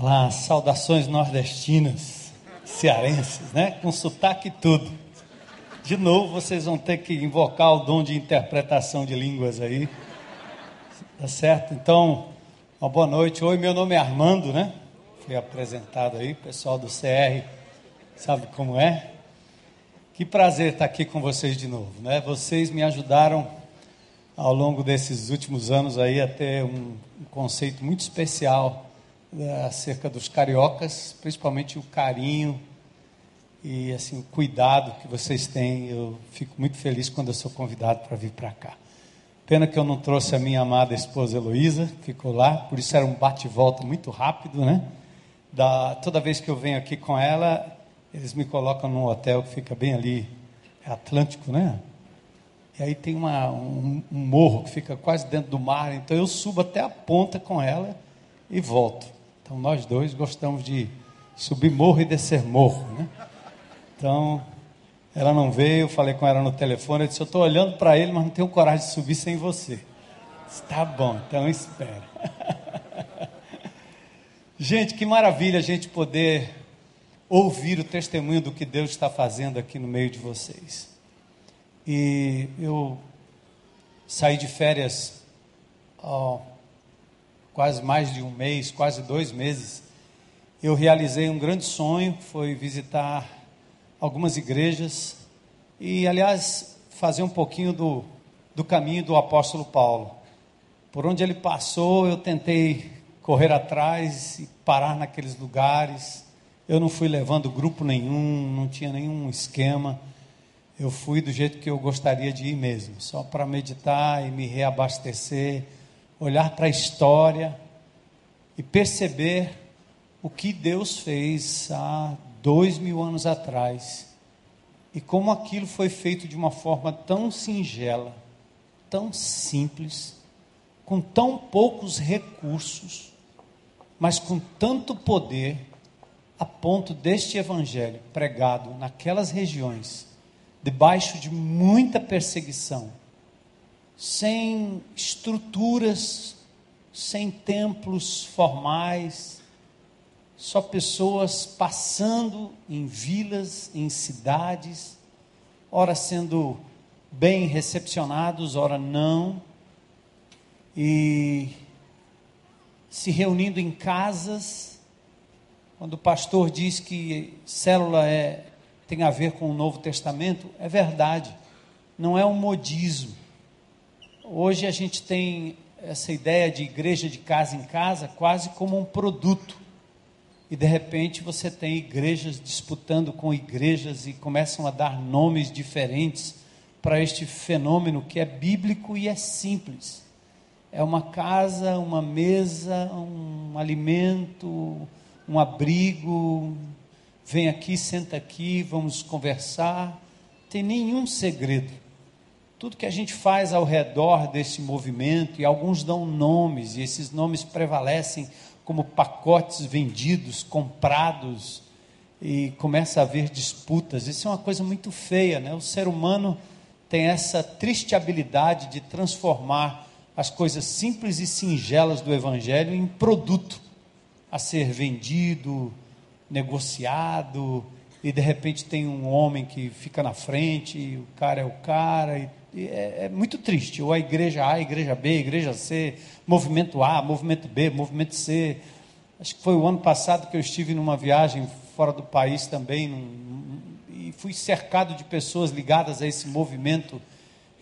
Olá, saudações nordestinas, cearenses, né? Com sotaque e tudo. De novo, vocês vão ter que invocar o dom de interpretação de línguas aí. Tá certo? Então, uma boa noite. Oi, meu nome é Armando, né? Fui apresentado aí, pessoal do CR sabe como é? Que prazer estar aqui com vocês de novo, né? Vocês me ajudaram ao longo desses últimos anos aí a ter um, conceito muito especial acerca dos cariocas, principalmente o carinho e assim o cuidado que vocês têm. Eu fico muito feliz quando eu sou convidado para vir para cá. Pena que eu não trouxe a minha amada esposa Heloísa, ficou lá, por isso era um bate-volta muito rápido, né? Da, toda vez que eu venho aqui com ela, eles me colocam num hotel que fica bem ali, é Atlântico, né? E aí tem uma, um, um, morro que fica quase dentro do mar, então eu subo até a ponta com ela e volto. Então nós dois gostamos de subir morro e descer morro, né? Então ela não veio, falei com ela no telefone, eu disse, eu estou olhando para ele, mas não tenho coragem de subir sem você. Está bom, então espera. gente, que maravilha a gente poder ouvir o testemunho do que Deus está fazendo aqui no meio de vocês. E eu saí de férias quase mais de um mês, quase dois meses. Eu realizei um grande sonho, foi visitar algumas igrejas e, aliás, fazer um pouquinho do, do caminho do apóstolo Paulo. Por onde ele passou, eu tentei correr atrás e parar naqueles lugares. Eu não fui levando grupo nenhum, não tinha nenhum esquema eu fui do jeito que eu gostaria de ir mesmo, só para meditar e me reabastecer, olhar para a história e perceber o que Deus fez há dois mil anos atrás e como aquilo foi feito de uma forma tão singela, tão simples, com tão poucos recursos, mas com tanto poder, a ponto deste evangelho pregado naquelas regiões debaixo de muita perseguição, sem estruturas, sem templos formais, só pessoas passando em vilas, em cidades, ora sendo bem recepcionados, ora não, e se reunindo em casas. Quando o pastor diz que célula é tem a ver com o Novo Testamento, é verdade, não é um modismo. Hoje a gente tem essa ideia de igreja de casa em casa quase como um produto. E de repente você tem igrejas disputando com igrejas e começam a dar nomes diferentes para este fenômeno que é bíblico e é simples. É uma casa, uma mesa, um alimento, um abrigo, vem aqui, senta aqui, vamos conversar. Tem nenhum segredo. Tudo que a gente faz ao redor desse movimento, e alguns dão nomes, e esses nomes prevalecem como pacotes vendidos, comprados, e começa a haver disputas. Isso é uma coisa muito feia, né? O ser humano tem essa triste habilidade de transformar as coisas simples e singelas do Evangelho em produto a ser vendido, negociado, e de repente tem um homem que fica na frente, e o cara é o cara, e, é, é, muito triste. Ou a igreja A, a igreja B, a igreja C, movimento A, movimento B, movimento C. Acho que foi o ano passado que eu estive numa viagem fora do país também, num, e fui cercado de pessoas ligadas a esse movimento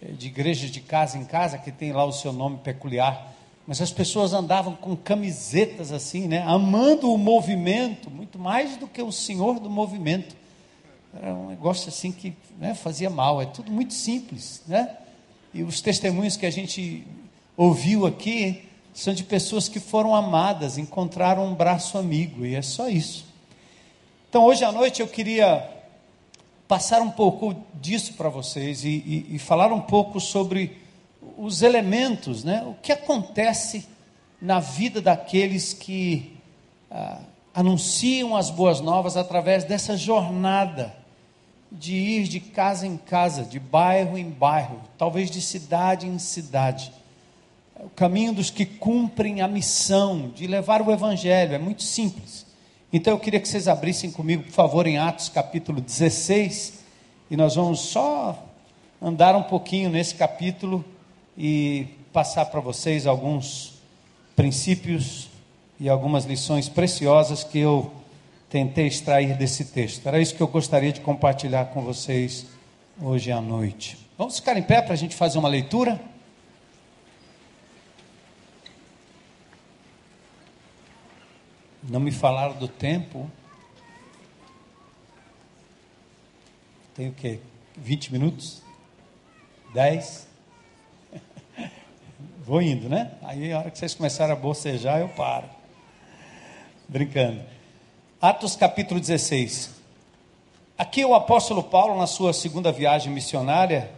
eh, de igrejas de casa em casa, que tem lá o seu nome peculiar mas as pessoas andavam com camisetas assim, né? Amando o movimento, muito mais do que o senhor do movimento. Era um negócio assim que né, fazia mal. É tudo muito simples, né? E os testemunhos que a gente ouviu aqui são de pessoas que foram amadas, encontraram um braço amigo, e é só isso. Então, hoje à noite eu queria passar um pouco disso para vocês e, e, e falar um pouco sobre os elementos, né? o que acontece na vida daqueles que ah, anunciam as boas novas através dessa jornada de ir de casa em casa, de bairro em bairro, talvez de cidade em cidade, o caminho dos que cumprem a missão de levar o evangelho. É muito simples. Então eu queria que vocês abrissem comigo, por favor, em Atos capítulo 16, e nós vamos só andar um pouquinho nesse capítulo e passar para vocês alguns princípios e algumas lições preciosas que eu tentei extrair desse texto. Era isso que eu gostaria de compartilhar com vocês hoje à noite. Vamos ficar em pé para a gente fazer uma leitura? Não me falaram do tempo. Tem o quê? 20 minutos? 10? Vou indo, né? Aí a hora que vocês começarem a bocejar, eu paro. Brincando. Atos capítulo 16. Aqui o apóstolo Paulo, na sua segunda viagem missionária,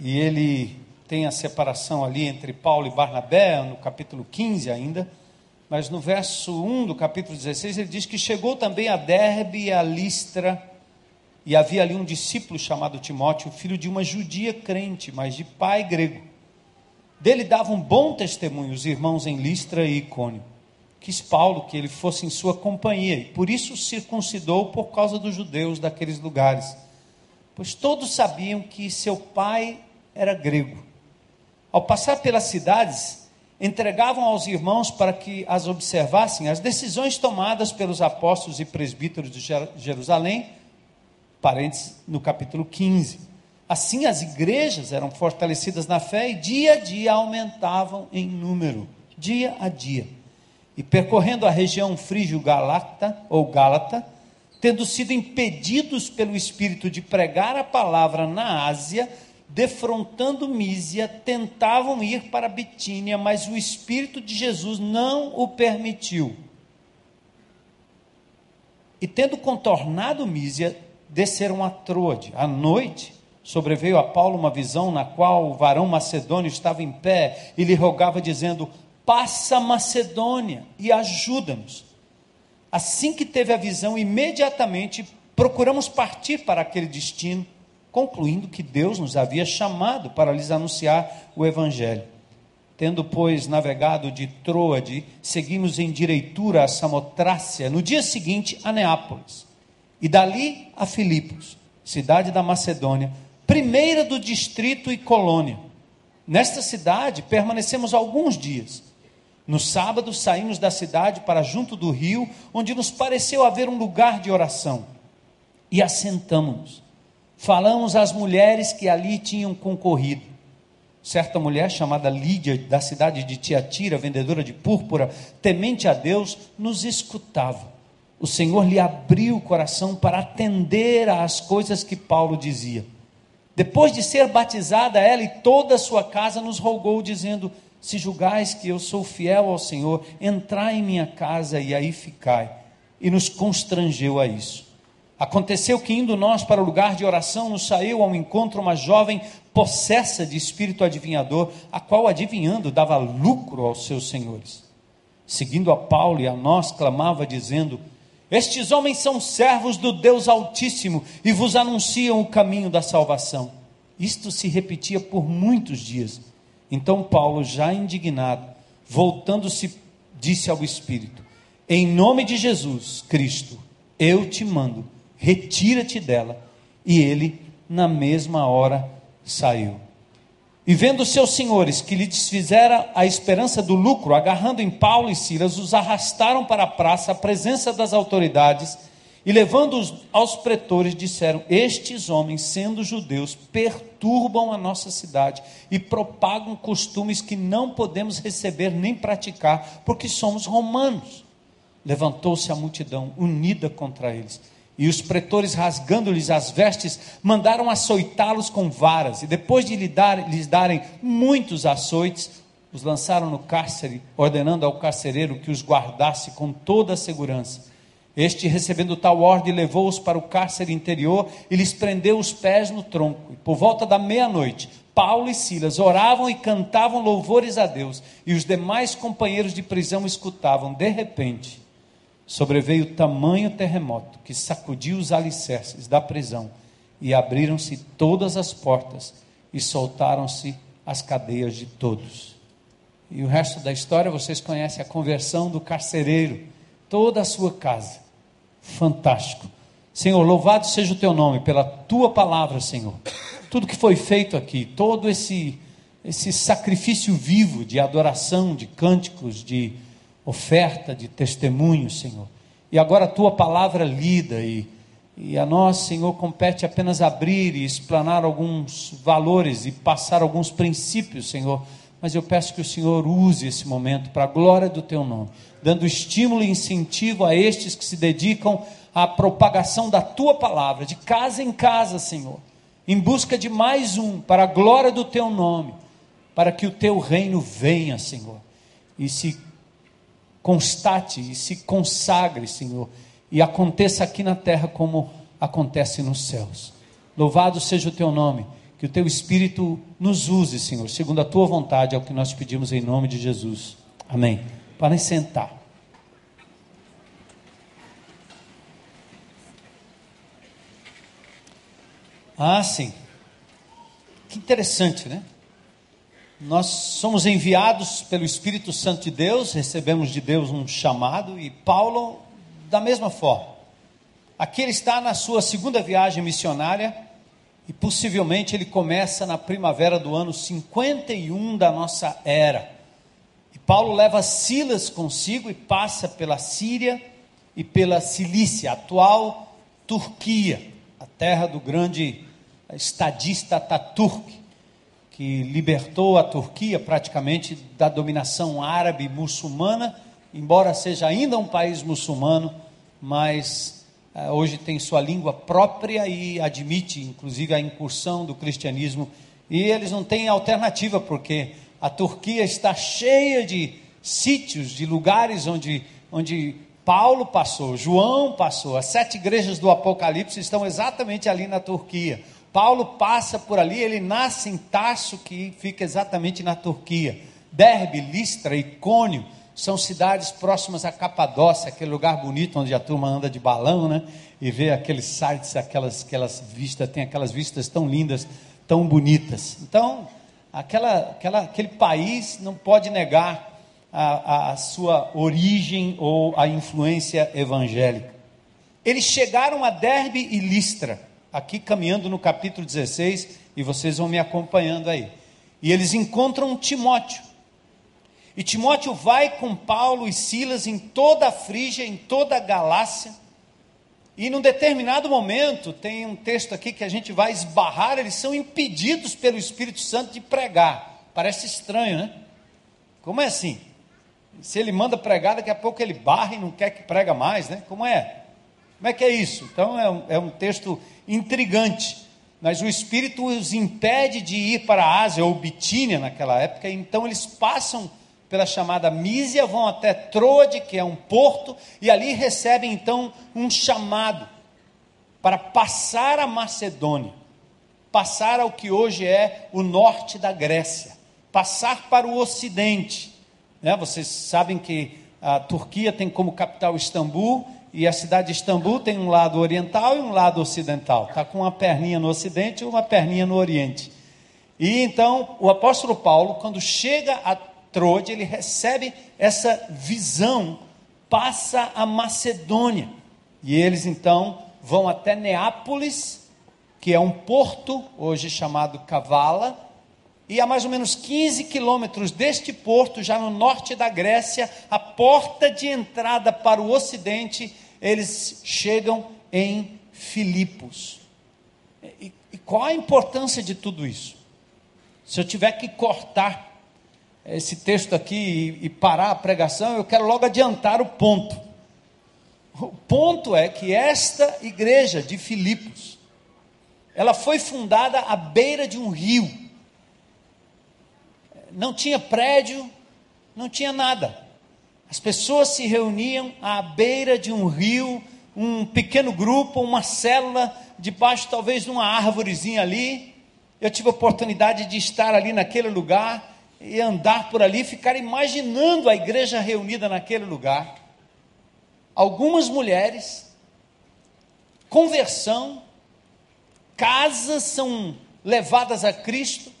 e ele tem a separação ali entre Paulo e Barnabé, no capítulo 15 ainda, mas no verso 1 do capítulo 16 ele diz que chegou também a Derbe e a Listra, e havia ali um discípulo chamado Timóteo, filho de uma judia crente, mas de pai grego. Dele davam um bom testemunho os irmãos em Listra e Icônio quis Paulo que ele fosse em sua companhia, e por isso circuncidou por causa dos judeus daqueles lugares, pois todos sabiam que seu pai era grego. Ao passar pelas cidades, entregavam aos irmãos para que as observassem as decisões tomadas pelos apóstolos e presbíteros de Jerusalém, parênteses no capítulo 15. Assim as igrejas eram fortalecidas na fé e dia a dia aumentavam em número, dia a dia e percorrendo a região frígio-galata ou gálata, tendo sido impedidos pelo Espírito de pregar a palavra na Ásia, defrontando Mísia, tentavam ir para Bitínia, mas o Espírito de Jesus não o permitiu. E tendo contornado Mísia, desceram a Troade. À noite, sobreveio a Paulo uma visão na qual o varão macedônio estava em pé e lhe rogava, dizendo: passa a Macedônia e ajuda-nos. Assim que teve a visão, imediatamente procuramos partir para aquele destino, concluindo que Deus nos havia chamado para lhes anunciar o Evangelho. Tendo, pois, navegado de Troade, seguimos em direitura a Samotrácia, no dia seguinte a Neápolis, e dali a Filipos, cidade da Macedônia, primeira do distrito e colônia. Nesta cidade permanecemos alguns dias no sábado saímos da cidade para junto do rio, onde nos pareceu haver um lugar de oração. E assentamos-nos. Falamos às mulheres que ali tinham concorrido. Certa mulher chamada Lídia, da cidade de Tiatira, vendedora de púrpura, temente a Deus, nos escutava. O Senhor lhe abriu o coração para atender às coisas que Paulo dizia. Depois de ser batizada, ela e toda a sua casa nos rogou, dizendo: se julgais que eu sou fiel ao Senhor, entrai em minha casa e aí ficai. E nos constrangeu a isso. Aconteceu que, indo nós para o lugar de oração, nos saiu ao encontro uma jovem possessa de espírito adivinhador, a qual, adivinhando, dava lucro aos seus senhores. Seguindo a Paulo e a nós, clamava, dizendo: Estes homens são servos do Deus Altíssimo e vos anunciam o caminho da salvação. Isto se repetia por muitos dias. Então Paulo, já indignado, voltando-se, disse ao Espírito: Em nome de Jesus Cristo, eu te mando, retira-te dela. E ele, na mesma hora, saiu. E vendo seus senhores que lhe desfizera a esperança do lucro, agarrando em Paulo e Silas, os arrastaram para a praça, à presença das autoridades e levando-os aos pretores, disseram: Estes homens, sendo judeus, perturbam a nossa cidade e propagam costumes que não podemos receber nem praticar, porque somos romanos. Levantou-se a multidão unida contra eles. E os pretores, rasgando-lhes as vestes, mandaram açoitá-los com varas, e depois de lhes, dar, lhes darem muitos açoites, os lançaram no cárcere, ordenando ao carcereiro que os guardasse com toda a segurança. Este, recebendo tal ordem, levou-os para o cárcere interior e lhes prendeu os pés no tronco. E por volta da meia-noite, Paulo e Silas oravam e cantavam louvores a Deus, e os demais companheiros de prisão escutavam. De repente, sobreveio tamanho terremoto que sacudiu os alicerces da prisão, e abriram-se todas as portas, e soltaram-se as cadeias de todos. E o resto da história vocês conhecem a conversão do carcereiro, toda a sua casa. Fantástico. Senhor, louvado seja o teu nome pela tua palavra, Senhor. Tudo que foi feito aqui, todo esse esse sacrifício vivo de adoração, de cânticos, de oferta, de testemunho, Senhor. E agora a tua palavra lida e, e a nós, Senhor, compete apenas abrir e explanar alguns valores e passar alguns princípios, Senhor. Mas eu peço que o Senhor use esse momento para a glória do teu nome, dando estímulo e incentivo a estes que se dedicam à propagação da tua palavra, de casa em casa, Senhor, em busca de mais um, para a glória do teu nome para que o teu reino venha, Senhor, e se constate e se consagre, Senhor, e aconteça aqui na terra como acontece nos céus. Louvado seja o teu nome, que o teu Espírito nos use, Senhor, segundo a tua vontade, é o que nós pedimos em nome de Jesus. Amém. Para sentar. Ah, sim. Que interessante, né? Nós somos enviados pelo Espírito Santo de Deus, recebemos de Deus um chamado, e Paulo, da mesma forma. Aqui ele está na sua segunda viagem missionária, e possivelmente ele começa na primavera do ano 51 da nossa era. E Paulo leva Silas consigo e passa pela Síria e pela Cilícia, atual Turquia, a terra do grande estadista Ataturk que libertou a Turquia praticamente da dominação árabe muçulmana, embora seja ainda um país muçulmano, mas hoje tem sua língua própria e admite inclusive a incursão do cristianismo. E eles não têm alternativa, porque a Turquia está cheia de sítios, de lugares onde, onde Paulo passou, João passou, as sete igrejas do Apocalipse estão exatamente ali na Turquia. Paulo passa por ali, ele nasce em Tarso, que fica exatamente na Turquia. Derbe, Listra, Icônio são cidades próximas a Capadócia, aquele lugar bonito onde a turma anda de balão, né? E vê aqueles sites, aquelas, aquelas vistas, tem aquelas vistas tão lindas, tão bonitas. Então, aquela, aquela, aquele país não pode negar a, a sua origem ou a influência evangélica. Eles chegaram a Derbe e Listra aqui caminhando no capítulo 16, e vocês vão me acompanhando aí. E eles encontram Timóteo. E Timóteo vai com Paulo e Silas em toda a Frígia, em toda a Galácia. E num determinado momento, tem um texto aqui que a gente vai esbarrar, eles são impedidos pelo Espírito Santo de pregar. Parece estranho, né? Como é assim? Se ele manda pregar, daqui a pouco ele barra e não quer que prega mais, né? Como é? Como é que é isso? Então é um, é um texto intrigante. Mas o Espírito os impede de ir para a Ásia ou Bitínia naquela época, então eles passam pela chamada Mísia, vão até Troade, que é um porto, e ali recebem então um chamado para passar a Macedônia, passar ao que hoje é o norte da Grécia, passar para o ocidente. Né? Vocês sabem que a Turquia tem como capital Istambul, e a cidade de Istambul tem um lado oriental e um lado ocidental. Está com uma perninha no ocidente e uma perninha no oriente. E então o apóstolo Paulo, quando chega a Trode, ele recebe essa visão, passa a Macedônia. E eles então vão até Neápolis, que é um porto, hoje chamado Cavala, e a mais ou menos 15 quilômetros deste porto, já no norte da Grécia, a porta de entrada para o ocidente eles chegam em Filipos. E, e qual a importância de tudo isso? Se eu tiver que cortar esse texto aqui e, e parar a pregação, eu quero logo adiantar o ponto. O ponto é que esta igreja de Filipos, ela foi fundada à beira de um rio. Não tinha prédio, não tinha nada. As pessoas se reuniam à beira de um rio, um pequeno grupo, uma célula, debaixo talvez de uma árvorezinha ali. Eu tive a oportunidade de estar ali naquele lugar e andar por ali, ficar imaginando a igreja reunida naquele lugar. Algumas mulheres, conversão, casas são levadas a Cristo,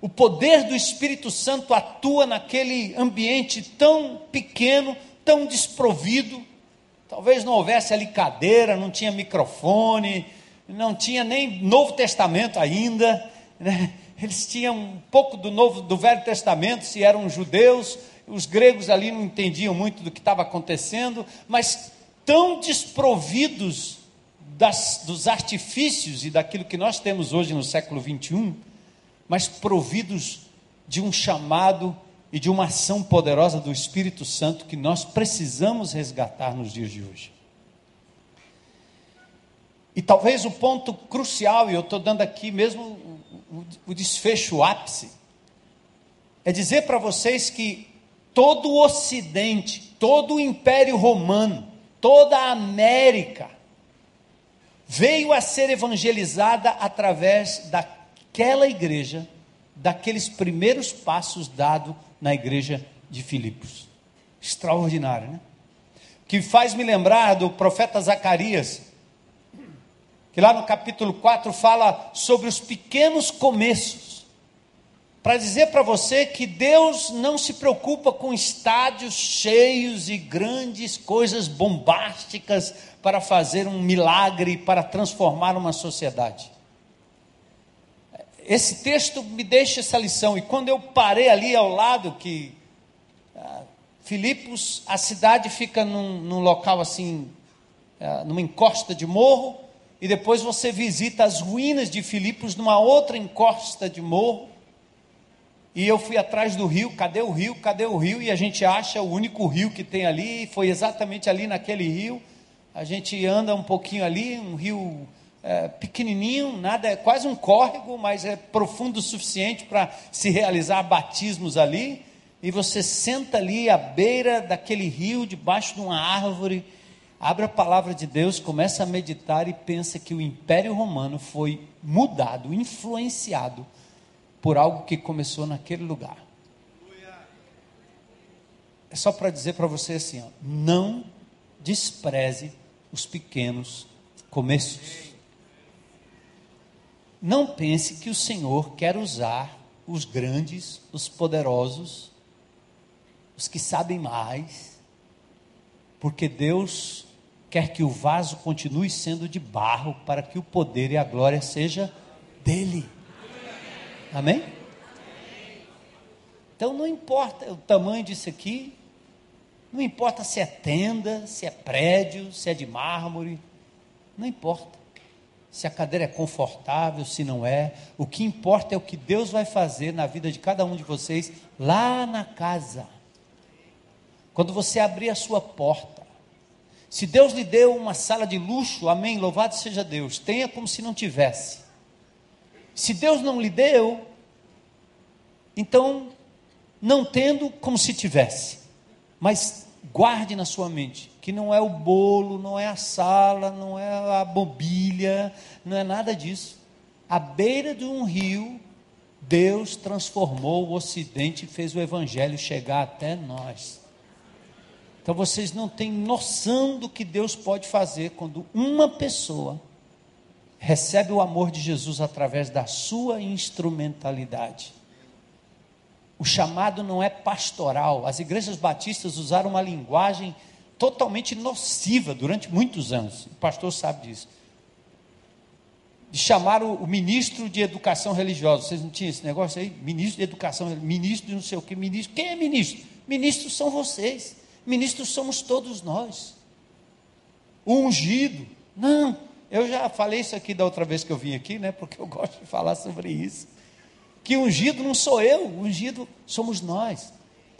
o poder do Espírito Santo atua naquele ambiente tão pequeno, tão desprovido. Talvez não houvesse ali cadeira, não tinha microfone, não tinha nem Novo Testamento ainda. Né? Eles tinham um pouco do Novo, do Velho Testamento, se eram judeus. Os gregos ali não entendiam muito do que estava acontecendo, mas tão desprovidos das, dos artifícios e daquilo que nós temos hoje no século 21, mas providos de um chamado e de uma ação poderosa do Espírito Santo que nós precisamos resgatar nos dias de hoje. E talvez o ponto crucial, e eu estou dando aqui mesmo o, desfecho, o ápice, é dizer para vocês que todo o Ocidente, todo o Império Romano, toda a América, veio a ser evangelizada através daquela igreja, daqueles primeiros passos dados na igreja de Filipos. Extraordinário, né? Que faz me lembrar do profeta Zacarias, que lá no capítulo 4 fala sobre os pequenos começos, para dizer para você que Deus não se preocupa com estádios cheios e grandes coisas bombásticas para fazer um milagre, para transformar uma sociedade. Esse texto me deixa essa lição, e quando eu parei ali ao lado, que ah, Filipos, a cidade fica num, num local assim, ah, numa encosta de morro, e depois você visita as ruínas de Filipos numa outra encosta de morro. E eu fui atrás do rio, cadê o rio? Cadê o rio? E a gente acha o único rio que tem ali, foi exatamente ali naquele rio. A gente anda um pouquinho ali, um rio é, pequenininho, nada, é quase um córrego, mas é profundo o suficiente para se realizar batismos ali. E você senta ali à beira daquele rio, debaixo de uma árvore, abre a palavra de Deus, começa a meditar e pensa que o Império Romano foi mudado, influenciado por algo que começou naquele lugar. É só para dizer para você assim: ó, não despreze os pequenos começos. Não pense que o Senhor quer usar os grandes, os poderosos, os que sabem mais, porque Deus quer que o vaso continue sendo de barro para que o poder e a glória seja dele. Amém? Então não importa o tamanho disso aqui, não importa se é tenda, se é prédio, se é de mármore, não importa. Se a cadeira é confortável, se não é, o que importa é o que Deus vai fazer na vida de cada um de vocês lá na casa. Quando você abrir a sua porta, se Deus lhe deu uma sala de luxo, amém, louvado seja Deus, tenha como se não tivesse. Se Deus não lhe deu, então, não tendo como se tivesse, mas guarde na sua mente que não é o bolo, não é a sala, não é a mobília, não é nada disso. À beira de um rio, Deus transformou o Ocidente e fez o Evangelho chegar até nós. Então vocês não têm noção do que Deus pode fazer quando uma pessoa recebe o amor de Jesus através da sua instrumentalidade. O chamado não é pastoral. As igrejas batistas usaram uma linguagem totalmente nociva durante muitos anos. O pastor sabe disso. De chamar o, o ministro de educação religiosa. Vocês não tinham esse negócio aí? Ministro de educação, ministro de não sei o que, ministro. Quem é ministro? Ministros são vocês. Ministros somos todos nós. O ungido. Não, eu já falei isso aqui da outra vez que eu vim aqui, né? Porque eu gosto de falar sobre isso. Que ungido não sou eu, ungido somos nós.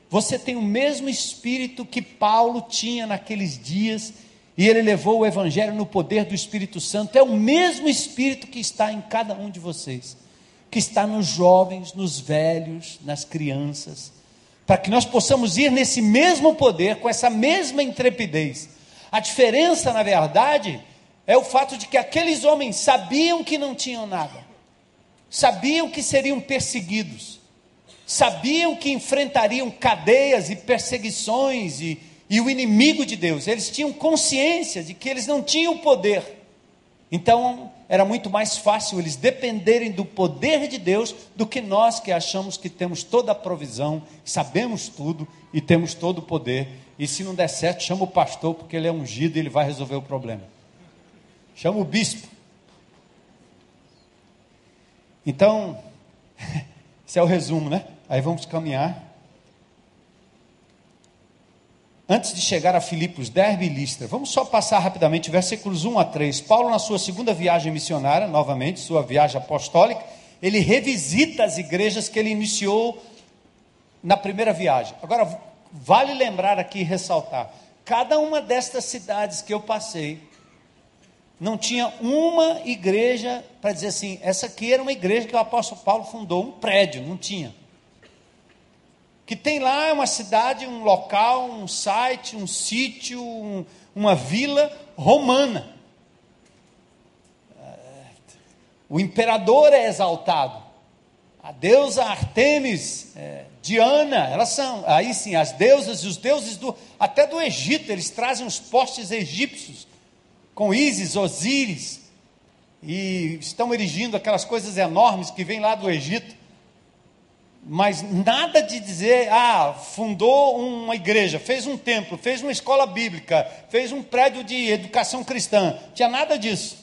Você tem o mesmo espírito que Paulo tinha naqueles dias, e ele levou o evangelho no poder do Espírito Santo. É o mesmo espírito que está em cada um de vocês, que está nos jovens, nos velhos, nas crianças para que nós possamos ir nesse mesmo poder, com essa mesma intrepidez. A diferença, na verdade, é o fato de que aqueles homens sabiam que não tinham nada, sabiam que seriam perseguidos, sabiam que enfrentariam cadeias e perseguições e, e o inimigo de Deus, eles tinham consciência de que eles não tinham poder. Então, era muito mais fácil eles dependerem do poder de Deus do que nós que achamos que temos toda a provisão, sabemos tudo e temos todo o poder. E se não der certo, chama o pastor, porque ele é ungido e ele vai resolver o problema. Chama o bispo. Então, esse é o resumo, né? Aí vamos caminhar. Antes de chegar a Filipos, Derbe e Listra, vamos só passar rapidamente versículos 1 a 3. Paulo, na sua segunda viagem missionária, novamente, sua viagem apostólica, ele revisita as igrejas que ele iniciou na primeira viagem. Agora, vale lembrar aqui e ressaltar: cada uma destas cidades que eu passei, não tinha uma igreja para dizer assim, essa aqui era uma igreja que o apóstolo Paulo fundou, um prédio, não tinha que tem lá uma cidade, um local, um site, um sítio, um, uma vila romana. O imperador é exaltado. A deusa Artemis, é, Diana, elas são, aí sim, as deusas e os deuses do, até do Egito, eles trazem os postes egípcios, com Ísis, Osíris, e estão erigindo aquelas coisas enormes que vêm lá do Egito mas nada de dizer, ah, fundou uma igreja, fez um templo, fez uma escola bíblica, fez um prédio de educação cristã. Tinha nada disso.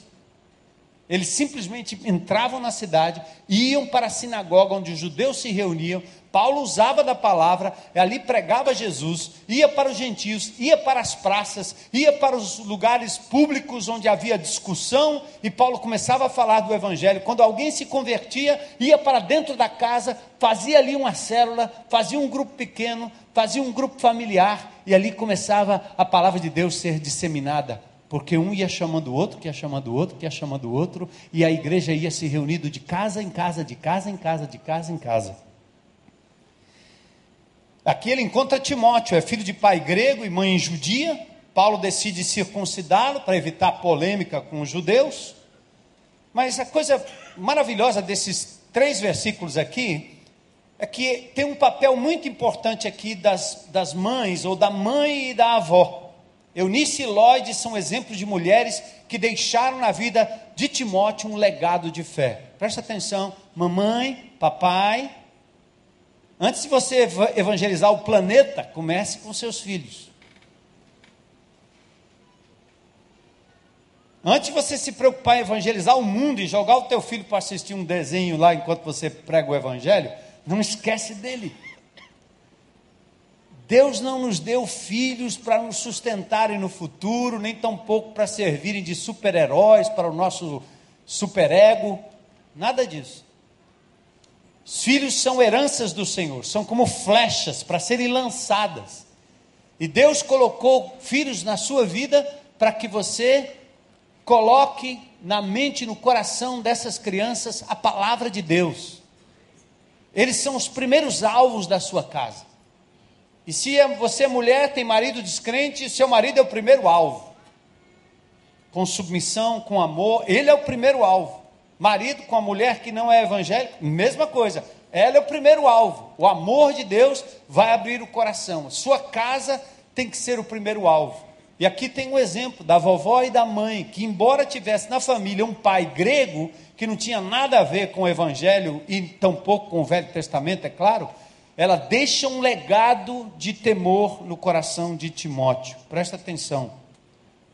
Eles simplesmente entravam na cidade, iam para a sinagoga onde os judeus se reuniam, Paulo usava da palavra, ali pregava Jesus, ia para os gentios, ia para as praças, ia para os lugares públicos onde havia discussão, e Paulo começava a falar do evangelho. Quando alguém se convertia, ia para dentro da casa, fazia ali uma célula, fazia um grupo pequeno, fazia um grupo familiar, e ali começava a palavra de Deus ser disseminada. Porque um ia chamando o outro, que ia chamando o outro, que ia chamando o outro, e a igreja ia se reunindo de casa em casa, de casa em casa, de casa em casa. Aqui ele encontra Timóteo, é filho de pai grego e mãe judia. Paulo decide circuncidá-lo para evitar polêmica com os judeus. Mas a coisa maravilhosa desses três versículos aqui é que tem um papel muito importante aqui das, das mães, ou da mãe e da avó. Eunice e Lloyd são exemplos de mulheres que deixaram na vida de Timóteo um legado de fé. Presta atenção, mamãe, papai, Antes de você evangelizar o planeta, comece com seus filhos. Antes de você se preocupar em evangelizar o mundo e jogar o teu filho para assistir um desenho lá enquanto você prega o evangelho, não esquece dele. Deus não nos deu filhos para nos sustentarem no futuro, nem tampouco para servirem de super-heróis para o nosso superego, nada disso. Os filhos são heranças do Senhor, são como flechas para serem lançadas. E Deus colocou filhos na sua vida para que você coloque na mente no coração dessas crianças a palavra de Deus. Eles são os primeiros alvos da sua casa. E se é, você é mulher, tem marido descrente, seu marido é o primeiro alvo. Com submissão, com amor, ele é o primeiro alvo. Marido com a mulher que não é evangélica, mesma coisa. Ela é o primeiro alvo. O amor de Deus vai abrir o coração. Sua casa tem que ser o primeiro alvo. E aqui tem um exemplo da vovó e da mãe, que, embora tivesse na família um pai grego, que não tinha nada a ver com o evangelho e tampouco com o Velho Testamento, é claro, ela deixa um legado de temor no coração de Timóteo. Presta atenção.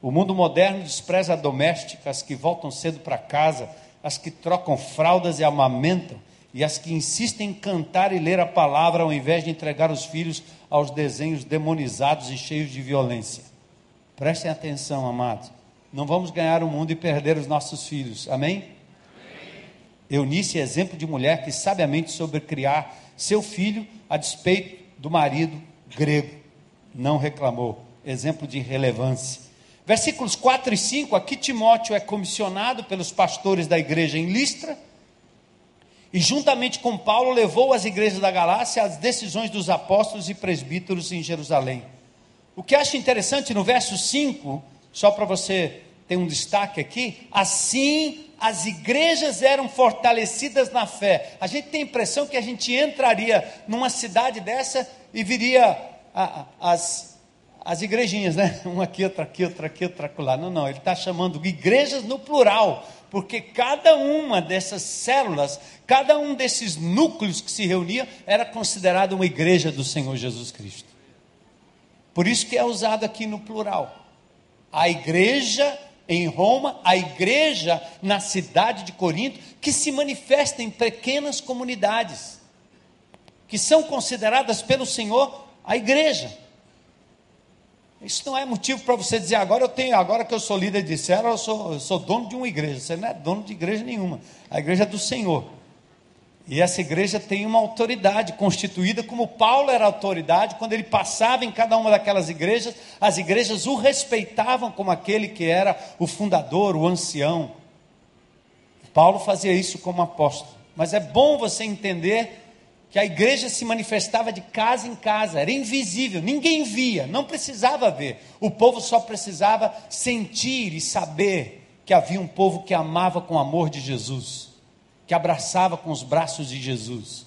O mundo moderno despreza domésticas que voltam cedo para casa as que trocam fraldas e amamentam, e as que insistem em cantar e ler a palavra ao invés de entregar os filhos aos desenhos demonizados e cheios de violência. Prestem atenção, amados. Não vamos ganhar o mundo e perder os nossos filhos. Amém? Amém. Eunice é exemplo de mulher que sabiamente soube criar seu filho a despeito do marido grego. Não reclamou. Exemplo de relevância. Versículos 4 e 5, aqui Timóteo é comissionado pelos pastores da igreja em Listra, e juntamente com Paulo levou as igrejas da Galácia às decisões dos apóstolos e presbíteros em Jerusalém. O que acho interessante no verso 5, só para você ter um destaque aqui, assim as igrejas eram fortalecidas na fé. A gente tem a impressão que a gente entraria numa cidade dessa e viria a, a, as as igrejinhas, né? Um aqui, outro aqui, outro aqui, outro lá. Não, não, ele está chamando igrejas no plural, porque cada uma dessas células, cada um desses núcleos que se reuniam, era considerado uma igreja do Senhor Jesus Cristo. Por isso que é usado aqui no plural. A igreja em Roma, a igreja na cidade de Corinto, que se manifesta em pequenas comunidades, que são consideradas pelo Senhor a igreja. Isso não é motivo para você dizer agora eu tenho, agora que eu sou líder de célula, eu sou, eu sou dono de uma igreja. Você não é dono de igreja nenhuma. A igreja é do Senhor. E essa igreja tem uma autoridade constituída, como Paulo era autoridade, quando ele passava em cada uma daquelas igrejas, as igrejas o respeitavam como aquele que era o fundador, o ancião. Paulo fazia isso como apóstolo. Mas é bom você entender que a igreja se manifestava de casa em casa, era invisível, ninguém via, não precisava ver, o povo só precisava sentir e saber que havia um povo que amava com o amor de Jesus, que abraçava com os braços de Jesus,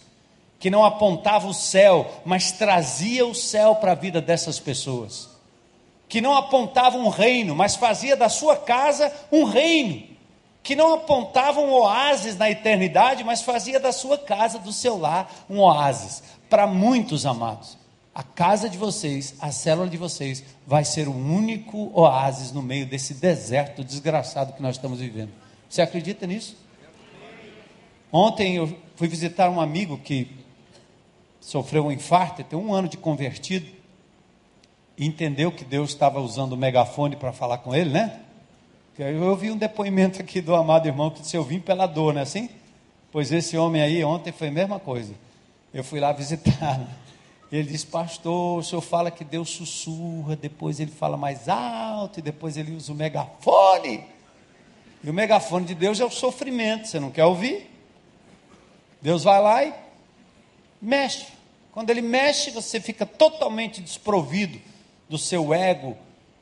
que não apontava o céu, mas trazia o céu para a vida dessas pessoas, que não apontava um reino, mas fazia da sua casa um reino que não apontava um oásis na eternidade, mas fazia da sua casa, do seu lar, um oásis. Para muitos amados, a casa de vocês, a célula de vocês, vai ser o único oásis no meio desse deserto desgraçado que nós estamos vivendo. Você acredita nisso? Ontem eu fui visitar um amigo que sofreu um infarto, tem um ano de convertido, e entendeu que Deus estava usando o megafone para falar com ele, né? Eu ouvi um depoimento aqui do amado irmão que disse: Eu vim pela dor, não é assim? Pois esse homem aí ontem foi a mesma coisa. Eu fui lá visitar. Ele disse: Pastor, o senhor fala que Deus sussurra, depois ele fala mais alto, e depois ele usa o megafone. E o megafone de Deus é o sofrimento, você não quer ouvir? Deus vai lá e mexe. Quando ele mexe, você fica totalmente desprovido do seu ego,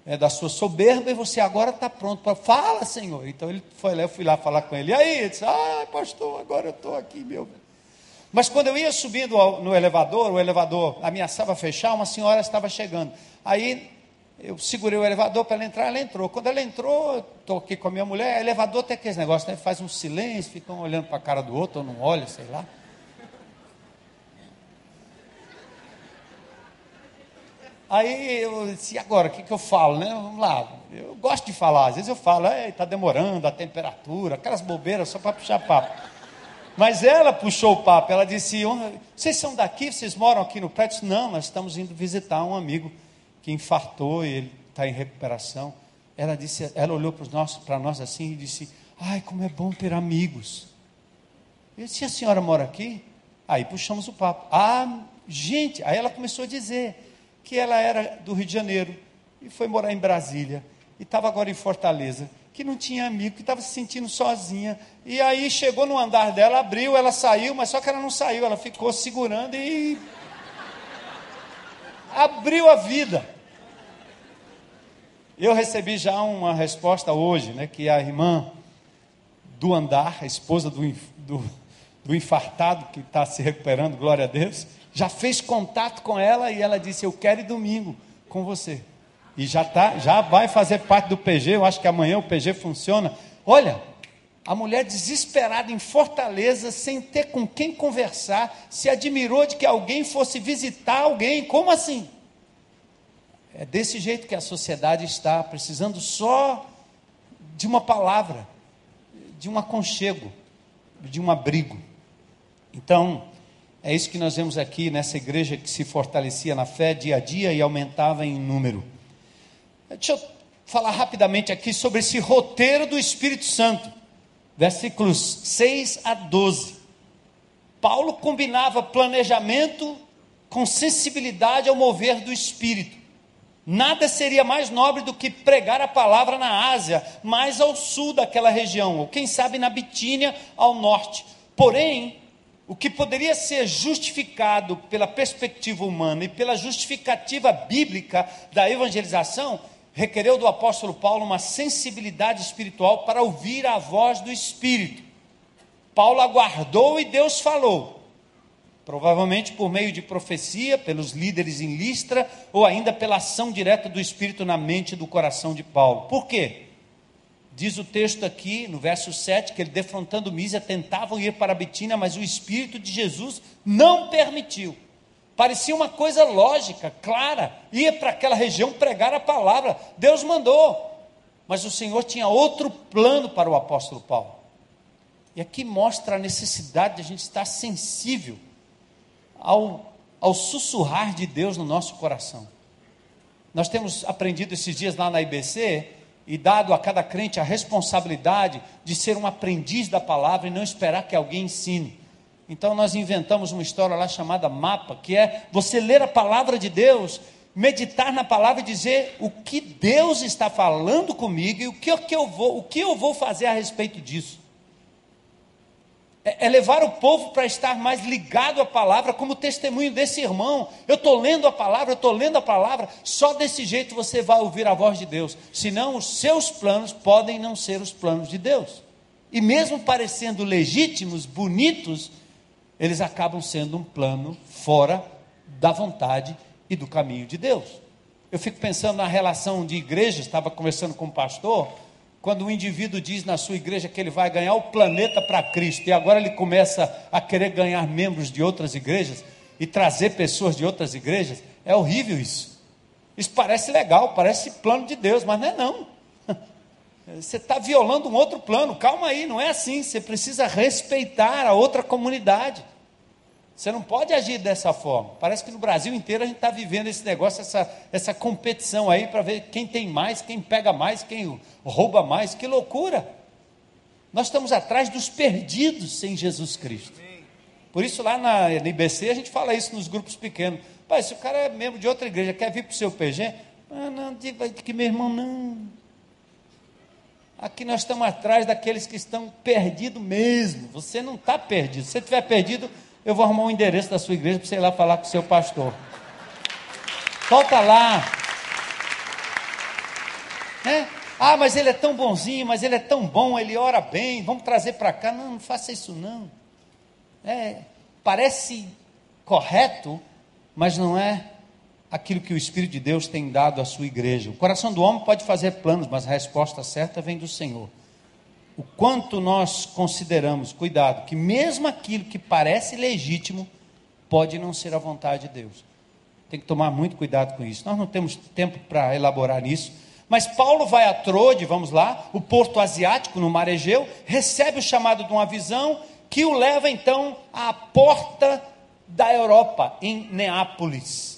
é, da sua soberba, e você agora está pronto para. Fala, Senhor. Então ele foi lá, eu fui lá falar com ele. E aí? Ele disse: Ah, pastor, agora eu estou aqui, meu. Mas quando eu ia subindo no elevador, o elevador ameaçava fechar, uma senhora estava chegando. Aí eu segurei o elevador para ela entrar, ela entrou. Quando ela entrou, estou aqui com a minha mulher, elevador tem aqueles negócios, né? faz um silêncio, ficam olhando para a cara do outro, ou não olha, sei lá. Aí eu disse, e agora, o que, que eu falo, né? Vamos lá, eu gosto de falar, às vezes eu falo, está demorando a temperatura, aquelas bobeiras só para puxar papo. Mas ela puxou o papo, ela disse, vocês são daqui, vocês moram aqui no prédio? Não, nós estamos indo visitar um amigo que infartou e ele está em recuperação. Ela disse, ela olhou para nós assim e disse, ai, como é bom ter amigos. Eu disse, a senhora mora aqui? Aí puxamos o papo. Ah, gente, aí ela começou a dizer, que ela era do Rio de Janeiro e foi morar em Brasília e estava agora em Fortaleza, que não tinha amigo, que estava se sentindo sozinha. E aí chegou no andar dela, abriu, ela saiu, mas só que ela não saiu, ela ficou segurando e abriu a vida. Eu recebi já uma resposta hoje, né, que a irmã do andar, a esposa do, do, do infartado que está se recuperando, glória a Deus, já fez contato com ela e ela disse: Eu quero ir domingo com você. E já, tá, já vai fazer parte do PG. Eu acho que amanhã o PG funciona. Olha, a mulher desesperada em Fortaleza, sem ter com quem conversar, se admirou de que alguém fosse visitar alguém. Como assim? É desse jeito que a sociedade está, precisando só de uma palavra, de um aconchego, de um abrigo. Então, é isso que nós vemos aqui nessa igreja que se fortalecia na fé dia a dia e aumentava em número. Deixa eu falar rapidamente aqui sobre esse roteiro do Espírito Santo, versículos 6 a 12. Paulo combinava planejamento com sensibilidade ao mover do Espírito. Nada seria mais nobre do que pregar a palavra na Ásia, mais ao sul daquela região, ou quem sabe na Bitínia, ao norte. Porém, o que poderia ser justificado pela perspectiva humana e pela justificativa bíblica da evangelização, requereu do apóstolo Paulo uma sensibilidade espiritual para ouvir a voz do Espírito. Paulo aguardou e Deus falou. provavelmente por meio de profecia, pelos líderes em Listra, ou ainda pela ação direta do Espírito na mente e do coração de Paulo. Por quê? Diz o texto aqui, no verso 7, que ele, defrontando Mísia, tentavam ir para a Bitínia, mas o Espírito de Jesus não permitiu. Parecia uma coisa lógica, clara. Ia para aquela região pregar a palavra. Deus mandou. Mas o Senhor tinha outro plano para o apóstolo Paulo. E aqui mostra a necessidade de a gente estar sensível ao, ao sussurrar de Deus no nosso coração. Nós temos aprendido esses dias lá na IBC e dado a cada crente a responsabilidade de ser um aprendiz da palavra e não esperar que alguém ensine. Então nós inventamos uma história lá chamada mapa, que é você ler a palavra de Deus, meditar na palavra e dizer o que Deus está falando comigo e o que, eu, vou, o que eu vou fazer a respeito disso. É, é levar o povo para estar mais ligado à palavra, como testemunho desse irmão. Eu estou lendo a palavra, eu estou lendo a palavra, só desse jeito você vai ouvir a voz de Deus. Senão os seus planos podem não ser os planos de Deus. E mesmo parecendo legítimos, bonitos, eles acabam sendo um plano fora da vontade e do caminho de Deus. Eu fico pensando na relação de igrejas, estava conversando com um pastor, quando o indivíduo diz na sua igreja que ele vai ganhar o planeta para Cristo, e agora ele começa a querer ganhar membros de outras igrejas e trazer pessoas de outras igrejas, é horrível isso. Isso parece legal, parece plano de Deus, mas não é não. Você está violando um outro plano. Calma aí, não é assim. Você precisa respeitar a outra comunidade. Você não pode agir dessa forma. Parece que no Brasil inteiro a gente está vivendo esse negócio, essa, essa competição aí para ver quem tem mais, quem pega mais, quem rouba mais. Que loucura! Nós estamos atrás dos perdidos sem Jesus Cristo. Por isso, lá na, IBC, a gente fala isso nos grupos pequenos. Pai, se o cara é membro de outra igreja, quer vir para o seu PG? Ah, não, que meu irmão, não. Aqui nós estamos atrás daqueles que estão perdidos mesmo. Você não está perdido. Se você estiver perdido, eu vou arrumar um endereço da sua igreja para você ir lá falar com o seu pastor. Volta lá. É? Ah, mas ele é tão bonzinho, mas ele é tão bom, ele ora bem, vamos trazer para cá. Não, não faça isso não. É, parece correto, mas não é aquilo que o Espírito de Deus tem dado à sua igreja. O coração do homem pode fazer planos, mas a resposta certa vem do Senhor. O quanto nós consideramos, cuidado, que mesmo aquilo que parece legítimo pode não ser a vontade de Deus. Tem que tomar muito cuidado com isso. Nós não temos tempo para elaborar nisso. Mas Paulo vai a Trode, vamos lá, o porto asiático no mar Egeu, recebe o chamado de uma visão que o leva então à porta da Europa, em Neápolis.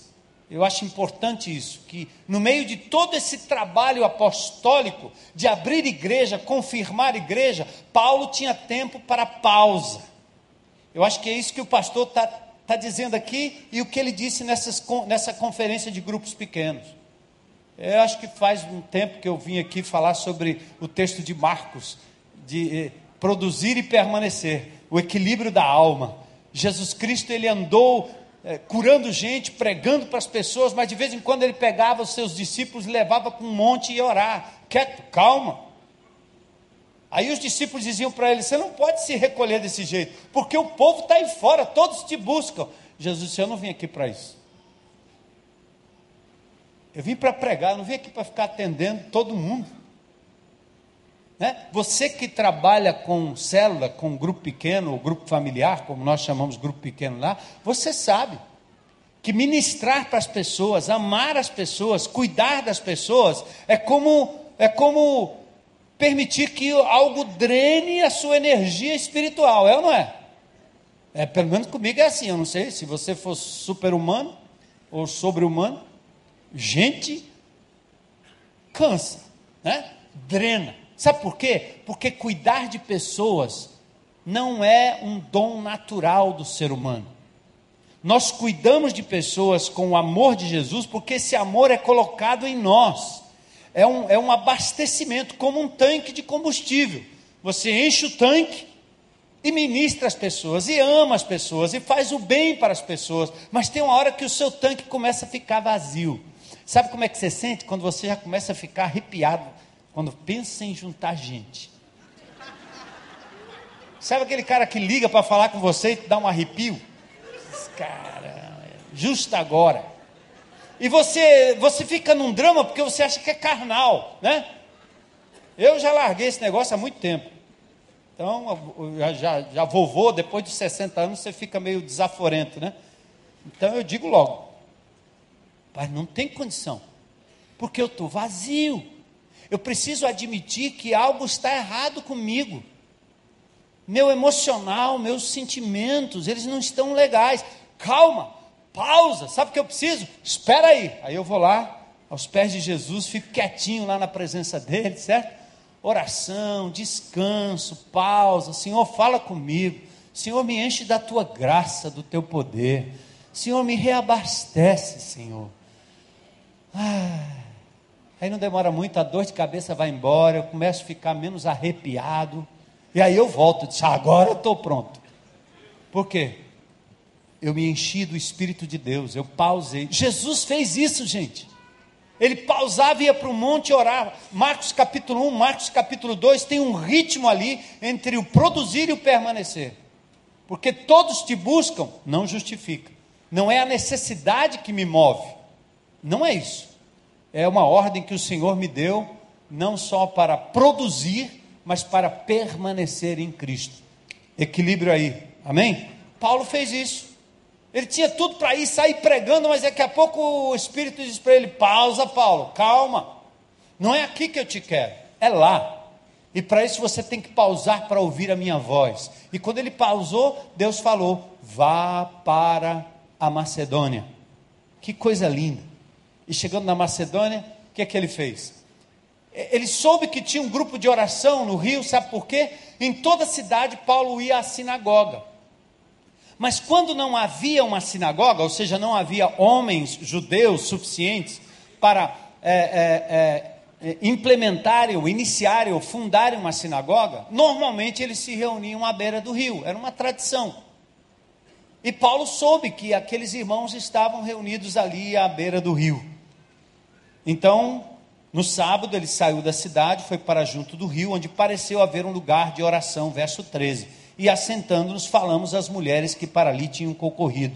Eu acho importante isso, que no meio de todo esse trabalho apostólico de abrir igreja, confirmar igreja, Paulo tinha tempo para pausa. Eu acho que é isso que o pastor está tá dizendo aqui e o que ele disse nessas, nessa conferência de grupos pequenos. Eu acho que faz um tempo que eu vim aqui falar sobre o texto de Marcos, de eh, produzir e permanecer, o equilíbrio da alma. Jesus Cristo ele andou é, curando gente, pregando para as pessoas, mas de vez em quando ele pegava os seus discípulos e levava para um monte e orar. Quieto, calma. Aí os discípulos diziam para ele: Você não pode se recolher desse jeito, porque o povo está aí fora, todos te buscam. Jesus disse: Eu não vim aqui para isso. Eu vim para pregar, eu não vim aqui para ficar atendendo todo mundo. Né? Você que trabalha com célula, com grupo pequeno, ou grupo familiar, como nós chamamos grupo pequeno lá, você sabe que ministrar para as pessoas, amar as pessoas, cuidar das pessoas, é como, é como permitir que algo drene a sua energia espiritual, é ou não é? É, pelo menos comigo é assim, eu não sei se você for super-humano ou sobre-humano, gente cansa, né? drena. Sabe por quê? Porque cuidar de pessoas não é um dom natural do ser humano. Nós cuidamos de pessoas com o amor de Jesus porque esse amor é colocado em nós. É um, é um abastecimento, como um tanque de combustível. Você enche o tanque e ministra as pessoas, e ama as pessoas, e faz o bem para as pessoas, mas tem uma hora que o seu tanque começa a ficar vazio. Sabe como é que você sente? Quando você já começa a ficar arrepiado quando pensa em juntar gente. Sabe aquele cara que liga para falar com você e te dá um arrepio? cara, justo agora. E você, você fica num drama porque você acha que é carnal, né? Eu já larguei esse negócio há muito tempo. Então, já, já, já vovô, depois de 60 anos, você fica meio desaforento, né? Então eu digo logo, pai, não tem condição, porque eu estou vazio. Eu preciso admitir que algo está errado comigo. Meu emocional, meus sentimentos, eles não estão legais. Calma, pausa. Sabe o que eu preciso? Espera aí. Aí eu vou lá, aos pés de Jesus, fico quietinho lá na presença dele, certo? Oração, descanso, pausa. Senhor, fala comigo. Senhor, me enche da tua graça, do teu poder. Senhor, me reabastece, Senhor. Ah, aí não demora muito, a dor de cabeça vai embora, eu começo a ficar menos arrepiado. E aí eu volto e digo, agora eu estou pronto. Por quê? Eu me enchi do Espírito de Deus, eu pausei. Jesus fez isso, gente. Ele pausava e ia para o monte orar. Marcos capítulo 1, Marcos capítulo 2 tem um ritmo ali entre o produzir e o permanecer. Porque todos te buscam, não justifica. Não é a necessidade que me move. Não é isso. É uma ordem que o Senhor me deu, não só para produzir, mas para permanecer em Cristo. Equilíbrio aí. Amém? Paulo fez isso. Ele tinha tudo para ir sair pregando, mas daqui a pouco o Espírito diz para ele: pausa, Paulo, calma. Não é aqui que eu te quero, é lá. E para isso você tem que pausar para ouvir a minha voz. E quando ele pausou, Deus falou: vá para a Macedônia. Que coisa linda. E chegando na Macedônia, o que é que ele fez? Ele soube que tinha um grupo de oração no rio, sabe por quê? Em toda cidade Paulo ia à sinagoga. Mas quando não havia uma sinagoga, ou seja, não havia homens judeus suficientes para é, é, é, implementarem, ou iniciarem, ou fundarem uma sinagoga, normalmente eles se reuniam à beira do rio, era uma tradição. E Paulo soube que aqueles irmãos estavam reunidos ali à beira do rio. Então, no sábado, ele saiu da cidade, foi para junto do rio, onde pareceu haver um lugar de oração, verso 13. E assentando-nos, falamos às mulheres que para ali tinham concorrido.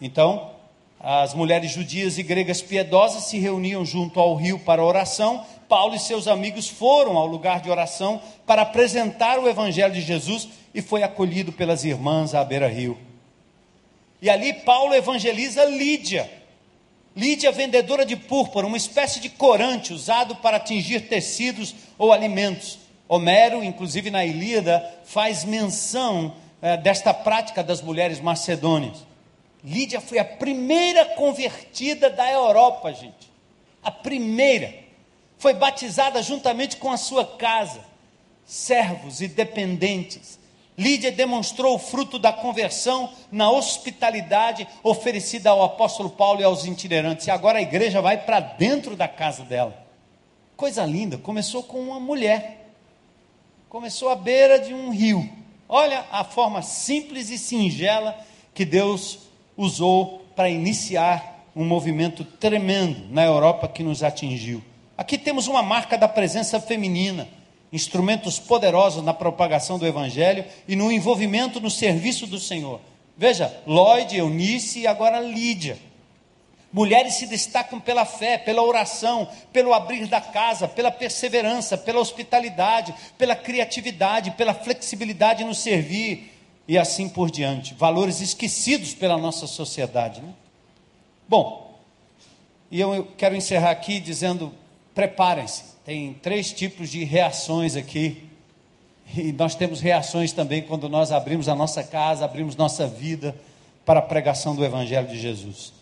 Então, as mulheres judias e gregas piedosas se reuniam junto ao rio para oração. Paulo e seus amigos foram ao lugar de oração para apresentar o evangelho de Jesus e foi acolhido pelas irmãs à beira-rio. E ali Paulo evangeliza Lídia. Lídia, vendedora de púrpura, uma espécie de corante usado para atingir tecidos ou alimentos. Homero, inclusive na Ilíada, faz menção é, desta prática das mulheres macedônias. Lídia foi a primeira convertida da Europa, gente. A primeira. Foi batizada juntamente com a sua casa, servos e dependentes Lídia demonstrou o fruto da conversão na hospitalidade oferecida ao apóstolo Paulo e aos itinerantes. E agora a igreja vai para dentro da casa dela. Coisa linda, começou com uma mulher. Começou à beira de um rio. Olha a forma simples e singela que Deus usou para iniciar um movimento tremendo na Europa que nos atingiu. Aqui temos uma marca da presença feminina instrumentos poderosos na propagação do Evangelho e no envolvimento no serviço do Senhor. Veja, Lloyd, Eunice e agora Lídia. Mulheres se destacam pela fé, pela oração, pelo abrir da casa, pela perseverança, pela hospitalidade, pela criatividade, pela flexibilidade no servir e assim por diante. Valores esquecidos pela nossa sociedade. Né? Bom, e eu quero encerrar aqui dizendo: preparem-se tem três tipos de reações aqui. E nós temos reações também quando nós abrimos a nossa casa, abrimos nossa vida para a pregação do Evangelho de Jesus.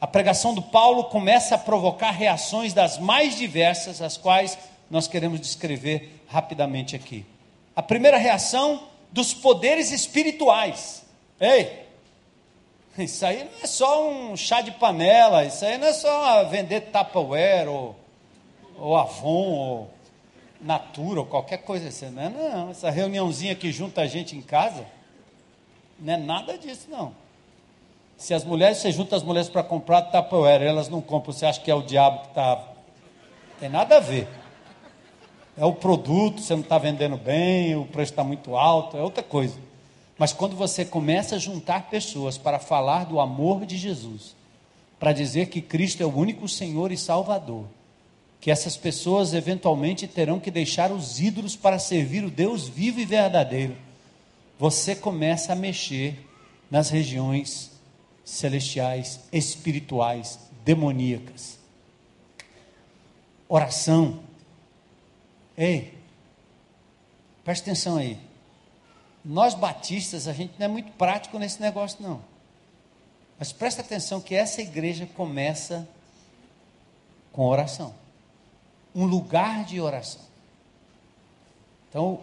A pregação do Paulo começa a provocar reações das mais diversas, as quais nós queremos descrever rapidamente aqui. A primeira reação dos poderes espirituais. Ei, isso aí não é só um chá de panela, isso aí não é só vender Tupperware ou ou Avon, ou Natura, ou qualquer coisa assim. Não, é, não, essa reuniãozinha que junta a gente em casa, não é nada disso, não. Se as mulheres, você junta as mulheres para comprar Tupperware, elas não compram, você acha que é o diabo que está. Tem nada a ver. É o produto, você não está vendendo bem, o preço está muito alto, é outra coisa. Mas quando você começa a juntar pessoas para falar do amor de Jesus, para dizer que Cristo é o único Senhor e Salvador, que essas pessoas eventualmente terão que deixar os ídolos para servir o Deus vivo e verdadeiro, você começa a mexer nas regiões celestiais, espirituais, demoníacas. Oração. Ei, preste atenção aí. Nós batistas, a gente não é muito prático nesse negócio, não. Mas presta atenção que essa igreja começa com oração. Um lugar de oração. Então,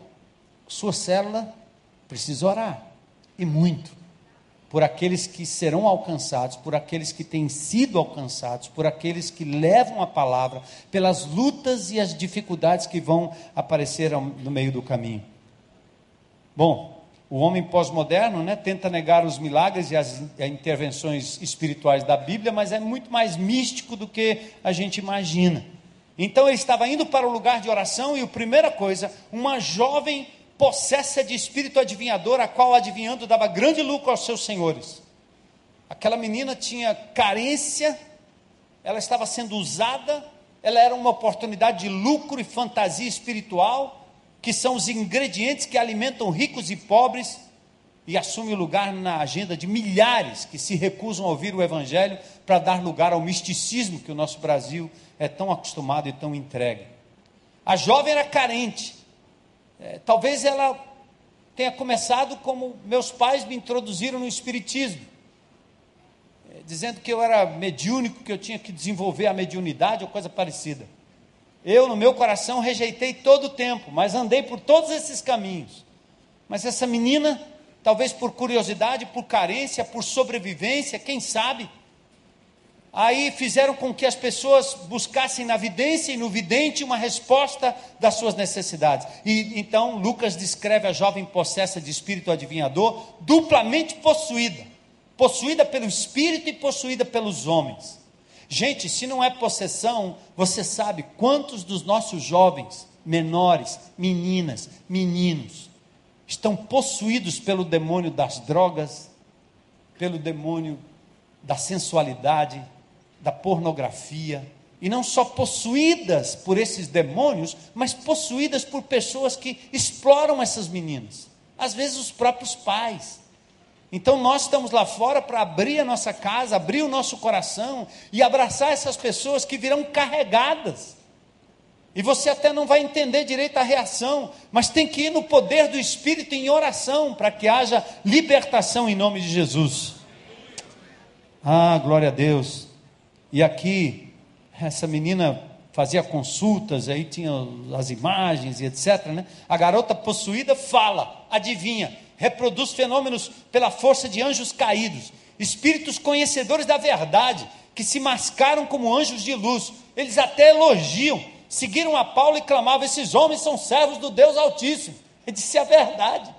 sua célula precisa orar. E muito por aqueles que serão alcançados, por aqueles que têm sido alcançados, por aqueles que levam a palavra, pelas lutas e as dificuldades que vão aparecer no meio do caminho. Bom, o homem pós-moderno né, tenta negar os milagres e as intervenções espirituais da Bíblia, mas é muito mais místico do que a gente imagina. Então ele estava indo para o lugar de oração e a primeira coisa, uma jovem possessa de espírito adivinhador, a qual adivinhando dava grande lucro aos seus senhores. Aquela menina tinha carência, ela estava sendo usada, ela era uma oportunidade de lucro e fantasia espiritual, que são os ingredientes que alimentam ricos e pobres e assume o lugar na agenda de milhares que se recusam a ouvir o evangelho para dar lugar ao misticismo que o nosso Brasil é tão acostumado e tão entregue. A jovem era carente, é, talvez ela tenha começado como meus pais me introduziram no Espiritismo, é, dizendo que eu era mediúnico, que eu tinha que desenvolver a mediunidade ou coisa parecida. Eu, no meu coração, rejeitei todo o tempo, mas andei por todos esses caminhos. Mas essa menina, talvez por curiosidade, por carência, por sobrevivência, quem sabe, aí fizeram com que as pessoas buscassem na vidência e no vidente uma resposta das suas necessidades. E então Lucas descreve a jovem possessa de espírito adivinhador, duplamente possuída, possuída pelo espírito e possuída pelos homens. Gente, se não é possessão, você sabe quantos dos nossos jovens, menores, meninas, meninos, estão possuídos pelo demônio das drogas, pelo demônio da sensualidade, da pornografia, e não só possuídas por esses demônios, mas possuídas por pessoas que exploram essas meninas, às vezes os próprios pais. Então nós estamos lá fora para abrir a nossa casa, abrir o nosso coração e abraçar essas pessoas que virão carregadas. E você até não vai entender direito a reação, mas tem que ir no poder do Espírito em oração para que haja libertação em nome de Jesus. Ah, glória a Deus. E aqui, essa menina fazia consultas, aí tinha as imagens e etc. Né? A garota possuída fala, adivinha, reproduz fenômenos pela força de anjos caídos, espíritos conhecedores da verdade, que se mascaram como anjos de luz. Eles até elogiam, seguiram a Paulo e clamavam: esses homens são servos do Deus Altíssimo. Ele disse a verdade.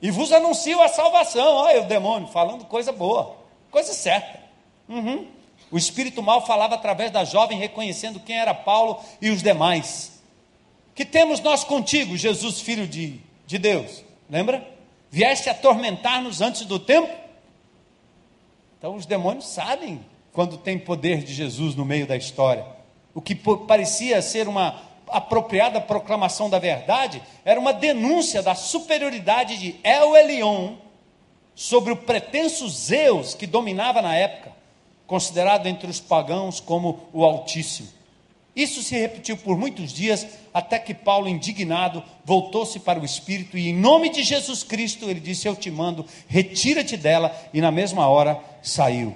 E vos anuncio a salvação. Olha o demônio falando coisa boa, coisa certa. Uhum. O espírito mal falava através da jovem, reconhecendo quem era Paulo e os demais. Que temos nós contigo, Jesus, filho de, de Deus? Lembra? Vieste atormentar-nos antes do tempo? Então os demônios sabem quando tem poder de Jesus no meio da história. O que parecia ser uma apropriada proclamação da verdade era uma denúncia da superioridade de El Elion sobre o pretenso Zeus que dominava na época considerado entre os pagãos como o Altíssimo. Isso se repetiu por muitos dias, até que Paulo, indignado, voltou-se para o Espírito e, em nome de Jesus Cristo, ele disse: Eu te mando, retira-te dela, e na mesma hora saiu.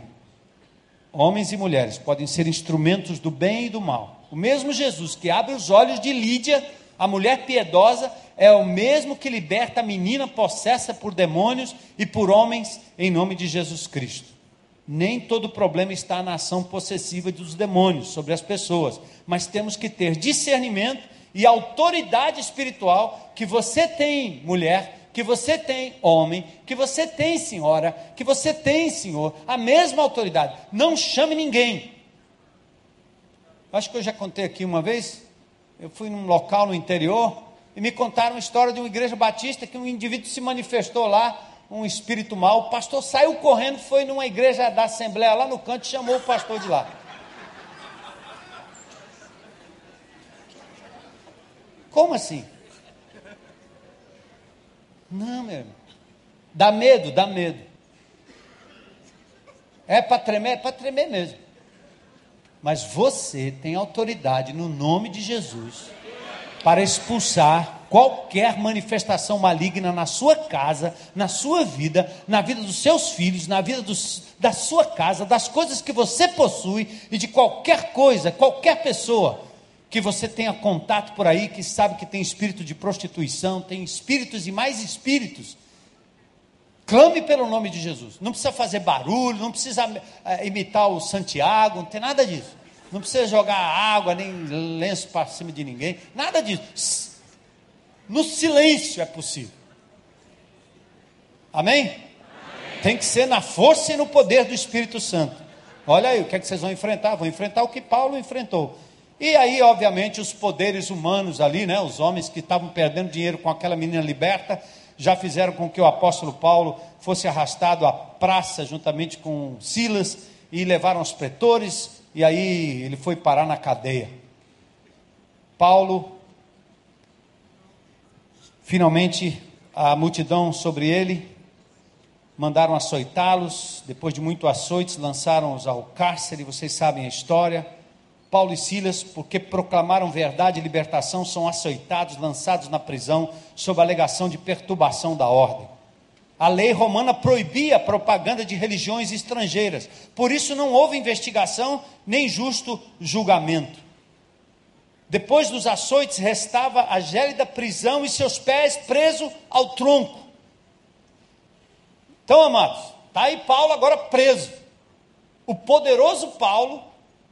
Homens e mulheres podem ser instrumentos do bem e do mal. O mesmo Jesus que abre os olhos de Lídia, a mulher piedosa, é o mesmo que liberta a menina possessa por demônios e por homens, em nome de Jesus Cristo. Nem todo problema está na ação possessiva dos demônios sobre as pessoas, mas temos que ter discernimento e autoridade espiritual que você tem, mulher, que você tem, homem, que você tem, senhora, que você tem, senhor, a mesma autoridade. Não chame ninguém. Acho que eu já contei aqui uma vez. Eu fui num local no interior e me contaram a história de uma igreja batista que um indivíduo se manifestou lá, um espírito mau. O pastor saiu correndo, foi numa igreja da Assembleia lá no canto e chamou o pastor de lá. Como assim? Não, meu irmão. Dá medo, dá medo. É para tremer, é para tremer mesmo. Mas você tem autoridade no nome de Jesus para expulsar qualquer manifestação maligna na sua casa, na sua vida, na vida dos seus filhos, na vida dos, da sua casa, das coisas que você possui e de qualquer coisa, qualquer pessoa que você tenha contato por aí, que sabe que tem espírito de prostituição, tem espíritos e mais espíritos. Clame pelo nome de Jesus. Não precisa fazer barulho, não precisa é, imitar o Santiago, não tem nada disso. Não precisa jogar água, nem lenço para cima de ninguém, nada disso. No silêncio é possível. Amém? Amém? Tem que ser na força e no poder do Espírito Santo. Olha aí, o que é que vocês vão enfrentar? Vão enfrentar o que Paulo enfrentou. E aí, obviamente, os poderes humanos ali, né, os homens que estavam perdendo dinheiro com aquela menina liberta, já fizeram com que o apóstolo Paulo fosse arrastado à praça juntamente com Silas e levaram os pretores e aí ele foi parar na cadeia. Paulo, finalmente, a multidão sobre ele, mandaram açoitá-los, depois de muito açoites, lançaram-os ao cárcere, vocês sabem a história. Paulo e Silas, porque proclamaram verdade e libertação, são açoitados, lançados na prisão, sob alegação de perturbação da ordem. A lei romana proibia a propaganda de religiões estrangeiras. Por isso não houve investigação nem justo julgamento. Depois dos açoites, restava a gélida prisão e seus pés presos ao tronco. Então, amados, está aí Paulo agora preso. O poderoso Paulo,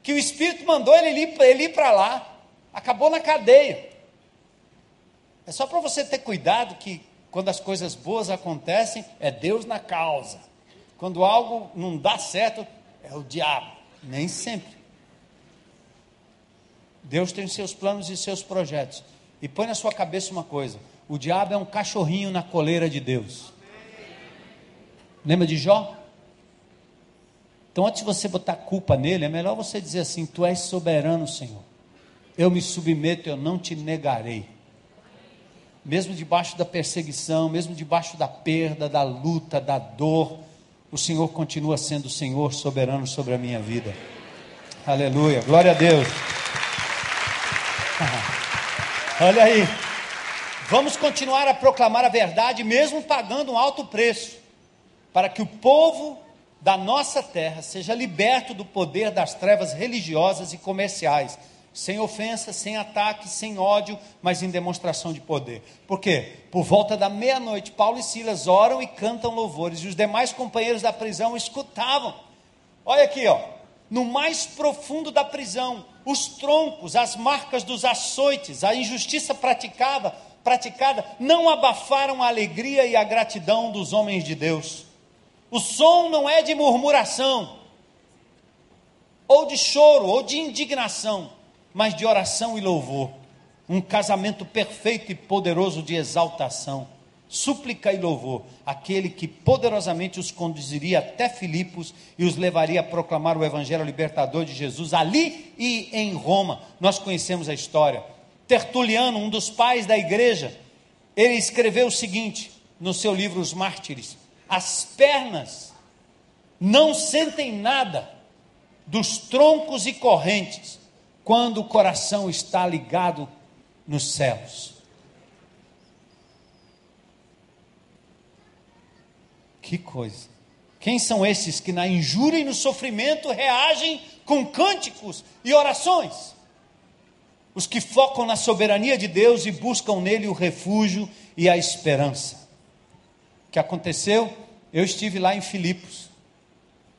que o Espírito mandou ele ir, ele ir para lá, acabou na cadeia. É só para você ter cuidado que quando as coisas boas acontecem, é Deus na causa. Quando algo não dá certo, é o diabo. Nem sempre. Deus tem seus planos e seus projetos. E põe na sua cabeça uma coisa: o diabo é um cachorrinho na coleira de Deus. Lembra de Jó? Então, antes de você botar culpa nele, é melhor você dizer assim: Tu és soberano, Senhor. Eu me submeto, eu não te negarei mesmo debaixo da perseguição, mesmo debaixo da perda, da luta, da dor, o Senhor continua sendo o Senhor soberano sobre a minha vida. Aleluia, glória a Deus. Olha aí, vamos continuar a proclamar a verdade, mesmo pagando um alto preço, para que o povo da nossa terra seja liberto do poder das trevas religiosas e comerciais sem ofensa, sem ataque, sem ódio, mas em demonstração de poder. Por quê? Por volta da meia-noite, Paulo e Silas oram e cantam louvores, e os demais companheiros da prisão escutavam. Olha aqui, ó, no mais profundo da prisão, os troncos, as marcas dos açoites, a injustiça praticada, praticada, não abafaram a alegria e a gratidão dos homens de Deus. O som não é de murmuração, ou de choro, ou de indignação mas de oração e louvor. Um casamento perfeito e poderoso de exaltação, súplica e louvor, aquele que poderosamente os conduziria até Filipos e os levaria a proclamar o evangelho libertador de Jesus ali e em Roma. Nós conhecemos a história. Tertuliano, um dos pais da igreja, ele escreveu o seguinte no seu livro Os Mártires: As pernas não sentem nada dos troncos e correntes quando o coração está ligado nos céus. Que coisa. Quem são esses que na injúria e no sofrimento reagem com cânticos e orações? Os que focam na soberania de Deus e buscam nele o refúgio e a esperança. O que aconteceu? Eu estive lá em Filipos.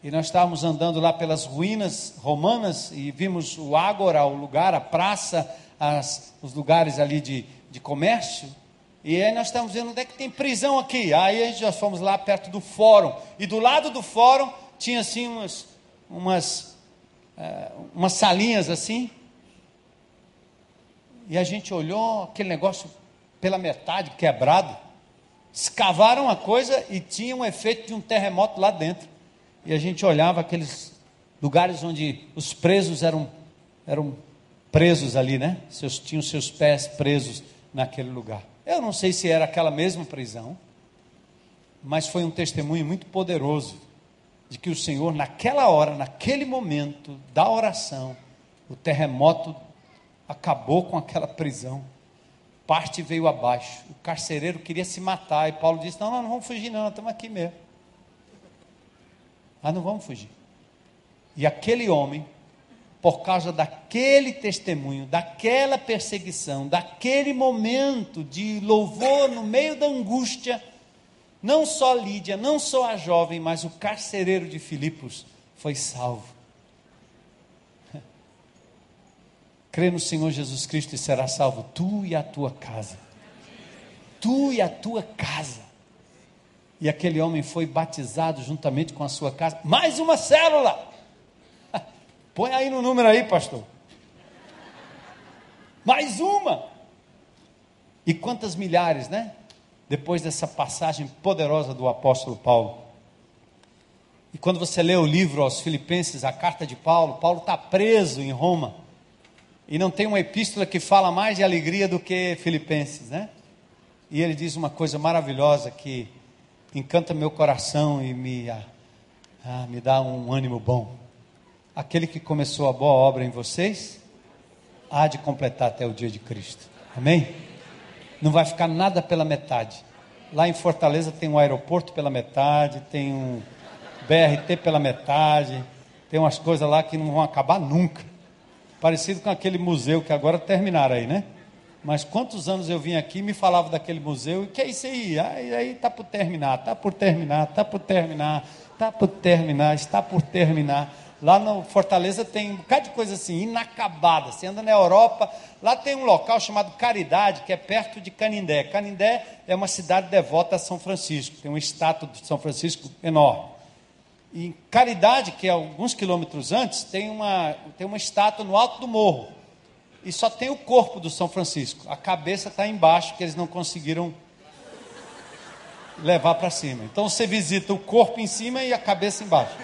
E nós estávamos andando lá pelas ruínas romanas e vimos o Ágora, o lugar, a praça, as, os lugares ali de, de comércio. E aí nós estávamos vendo onde é que tem prisão aqui. Aí já fomos lá perto do fórum. E do lado do fórum tinha assim umas, umas, uh, umas salinhas assim. E a gente olhou aquele negócio pela metade, quebrado. Escavaram a coisa e tinha um efeito de um terremoto lá dentro. E a gente olhava aqueles lugares onde os presos eram, eram presos ali, né? Seus, tinham seus pés presos naquele lugar. Eu não sei se era aquela mesma prisão, mas foi um testemunho muito poderoso de que o Senhor, naquela hora, naquele momento da oração, o terremoto acabou com aquela prisão. Parte veio abaixo. O carcereiro queria se matar. E Paulo disse: Não, nós não vamos fugir, não, estamos aqui mesmo. Ah, não vamos fugir. E aquele homem, por causa daquele testemunho, daquela perseguição, daquele momento de louvor no meio da angústia, não só Lídia, não só a jovem, mas o carcereiro de Filipos foi salvo. Crê no Senhor Jesus Cristo e será salvo tu e a tua casa. Tu e a tua casa. E aquele homem foi batizado juntamente com a sua casa. Mais uma célula. Põe aí no número aí, pastor. Mais uma. E quantas milhares, né? Depois dessa passagem poderosa do apóstolo Paulo. E quando você lê o livro aos Filipenses, a carta de Paulo, Paulo está preso em Roma. E não tem uma epístola que fala mais de alegria do que Filipenses, né? E ele diz uma coisa maravilhosa que encanta meu coração e me, ah, ah, me dá um ânimo bom. Aquele que começou a boa obra em vocês, há de completar até o dia de Cristo. Amém? Não vai ficar nada pela metade. Lá em Fortaleza tem um aeroporto pela metade, tem um BRT pela metade, tem umas coisas lá que não vão acabar nunca. Parecido com aquele museu que agora terminaram aí, né? Mas quantos anos eu vim aqui me falava daquele museu, e que é isso aí? Aí, aí tá por terminar, tá por terminar, tá por terminar, tá por terminar, está por terminar. Lá no Fortaleza tem um bocado de coisa assim, inacabada. Você anda na Europa, lá tem um local chamado Caridade, que é perto de Canindé. Canindé é uma cidade devota a São Francisco, tem uma estátua de São Francisco enorme. Em Caridade, que é alguns quilômetros antes, tem uma, tem uma estátua no alto do morro. E só tem o corpo do São Francisco. A cabeça está embaixo, que eles não conseguiram levar para cima. Então você visita o corpo em cima e a cabeça embaixo.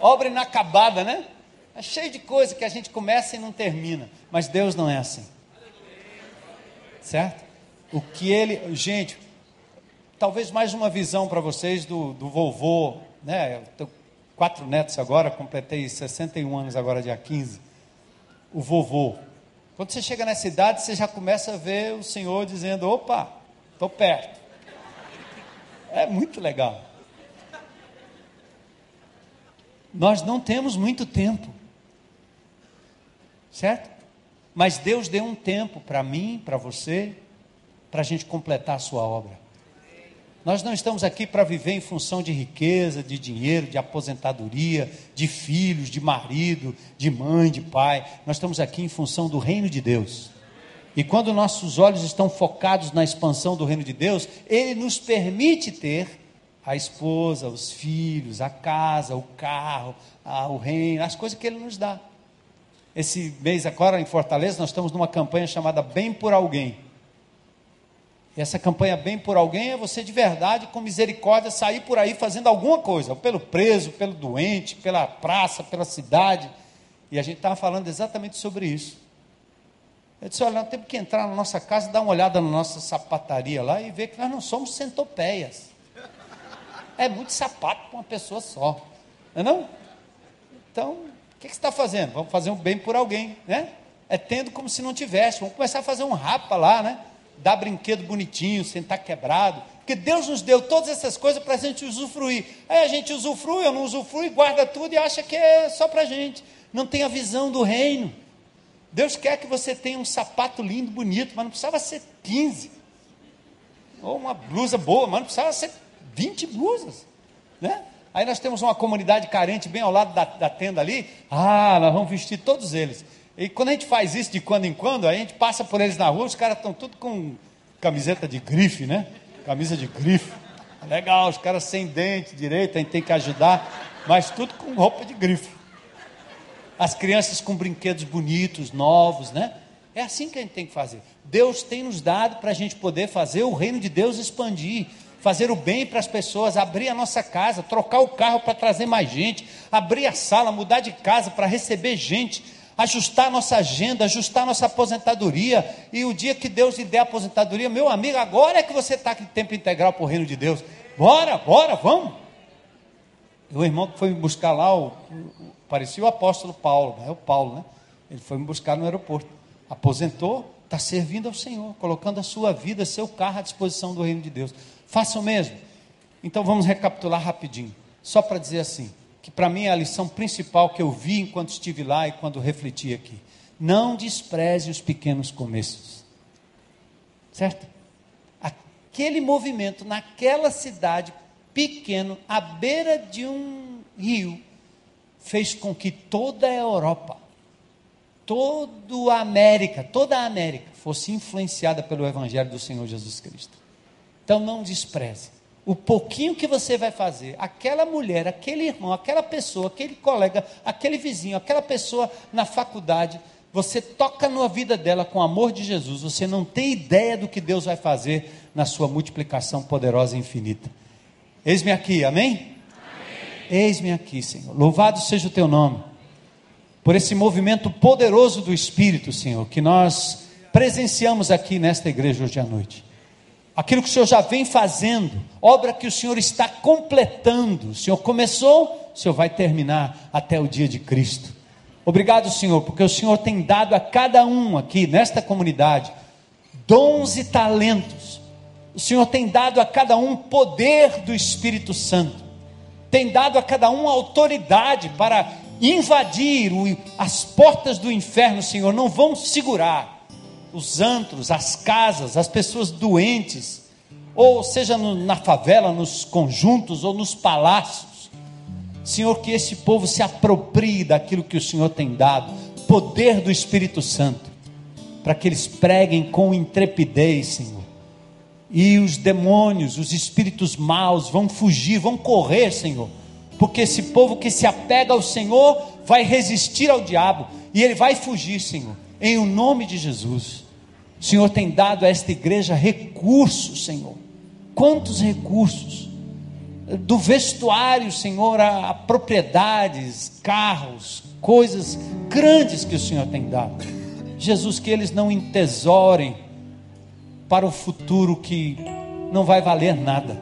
Obra inacabada, né? É cheio de coisa que a gente começa e não termina. Mas Deus não é assim. Certo? o que ele. Gente, talvez mais uma visão para vocês do, do vovô, né? Eu tenho quatro netos agora, completei 61 anos agora, dia 15. O vovô. Quando você chega nessa idade, você já começa a ver o Senhor dizendo: opa, estou perto. É muito legal. Nós não temos muito tempo, certo? Mas Deus deu um tempo para mim, para você, para a gente completar a sua obra. Nós não estamos aqui para viver em função de riqueza, de dinheiro, de aposentadoria, de filhos, de marido, de mãe, de pai. Nós estamos aqui em função do reino de Deus. E quando nossos olhos estão focados na expansão do reino de Deus, Ele nos permite ter a esposa, os filhos, a casa, o carro, o reino, as coisas que Ele nos dá. Esse mês agora em Fortaleza nós estamos numa campanha chamada Bem por Alguém. E essa campanha Bem por Alguém é você de verdade, com misericórdia, sair por aí fazendo alguma coisa, pelo preso, pelo doente, pela praça, pela cidade. E a gente estava falando exatamente sobre isso. Eu disse: olha, nós temos que entrar na nossa casa, dar uma olhada na nossa sapataria lá e ver que nós não somos centopeias. É muito sapato para uma pessoa só. Não é não? Então, o que, que você está fazendo? Vamos fazer um bem por alguém, né? É tendo como se não tivesse. Vamos começar a fazer um rapa lá, né? dar brinquedo bonitinho, sem estar quebrado. Porque Deus nos deu todas essas coisas para a gente usufruir. Aí a gente usufrui, eu não usufrui, guarda tudo e acha que é só para a gente. Não tem a visão do reino. Deus quer que você tenha um sapato lindo, bonito, mas não precisava ser 15. Ou uma blusa boa, mas não precisava ser 20 blusas. Né? Aí nós temos uma comunidade carente bem ao lado da, da tenda ali. Ah, nós vamos vestir todos eles. E quando a gente faz isso de quando em quando, a gente passa por eles na rua, os caras estão tudo com camiseta de grife, né? Camisa de grife. Legal, os caras sem dente direito, a gente tem que ajudar, mas tudo com roupa de grife. as crianças com brinquedos bonitos, novos, né? É assim que a gente tem que fazer. Deus tem nos dado para a gente poder fazer o reino de Deus expandir, fazer o bem para as pessoas, abrir a nossa casa, trocar o carro para trazer mais gente, abrir a sala, mudar de casa para receber gente, ajustar a nossa agenda, ajustar a nossa aposentadoria. E o dia que Deus lhe der a aposentadoria, meu amigo, agora é que você está aqui tempo integral para o reino de Deus. Bora, bora, vamos. O irmão que foi me buscar lá, o, o, parecia o apóstolo Paulo, é o Paulo, né? Ele foi me buscar no aeroporto. Aposentou, está servindo ao Senhor, colocando a sua vida, seu carro à disposição do reino de Deus. Faça o mesmo. Então vamos recapitular rapidinho, só para dizer assim: que para mim é a lição principal que eu vi enquanto estive lá e quando refleti aqui. Não despreze os pequenos começos. Certo? Aquele movimento naquela cidade pequeno, à beira de um rio, fez com que toda a Europa, toda a América, toda a América fosse influenciada pelo evangelho do Senhor Jesus Cristo. Então não despreze o pouquinho que você vai fazer, aquela mulher, aquele irmão, aquela pessoa, aquele colega, aquele vizinho, aquela pessoa na faculdade, você toca na vida dela com o amor de Jesus, você não tem ideia do que Deus vai fazer na sua multiplicação poderosa e infinita. Eis-me aqui, amém? amém? Eis-me aqui, Senhor. Louvado seja o teu nome. Por esse movimento poderoso do Espírito, Senhor, que nós presenciamos aqui nesta igreja hoje à noite aquilo que o Senhor já vem fazendo, obra que o Senhor está completando. O Senhor começou, o Senhor vai terminar até o dia de Cristo. Obrigado, Senhor, porque o Senhor tem dado a cada um aqui nesta comunidade dons e talentos. O Senhor tem dado a cada um poder do Espírito Santo. Tem dado a cada um autoridade para invadir as portas do inferno, Senhor, não vão segurar os antros, as casas, as pessoas doentes, ou seja no, na favela, nos conjuntos ou nos palácios. Senhor, que esse povo se aproprie daquilo que o Senhor tem dado, poder do Espírito Santo, para que eles preguem com intrepidez, Senhor. E os demônios, os espíritos maus vão fugir, vão correr, Senhor, porque esse povo que se apega ao Senhor vai resistir ao diabo e ele vai fugir, Senhor, em o nome de Jesus. O Senhor tem dado a esta igreja recursos, Senhor. Quantos recursos? Do vestuário, Senhor, a, a propriedades, carros, coisas grandes que o Senhor tem dado. Jesus, que eles não entesorem para o futuro que não vai valer nada.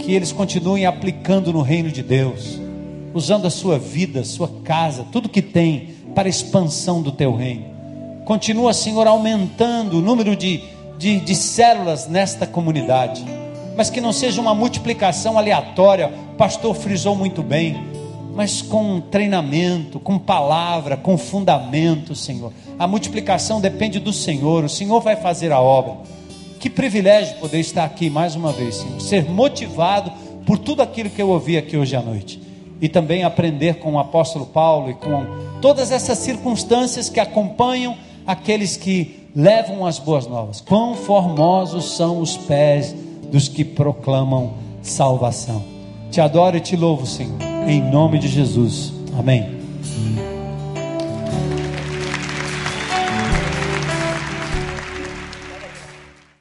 Que eles continuem aplicando no reino de Deus, usando a sua vida, sua casa, tudo que tem para a expansão do teu reino. Continua, Senhor, aumentando o número de, de, de células nesta comunidade. Mas que não seja uma multiplicação aleatória. O pastor frisou muito bem. Mas com treinamento, com palavra, com fundamento, Senhor. A multiplicação depende do Senhor. O Senhor vai fazer a obra. Que privilégio poder estar aqui mais uma vez, Senhor. Ser motivado por tudo aquilo que eu ouvi aqui hoje à noite. E também aprender com o apóstolo Paulo e com todas essas circunstâncias que acompanham aqueles que levam as boas novas. Quão formosos são os pés dos que proclamam salvação. Te adoro e te louvo, Senhor, em nome de Jesus. Amém.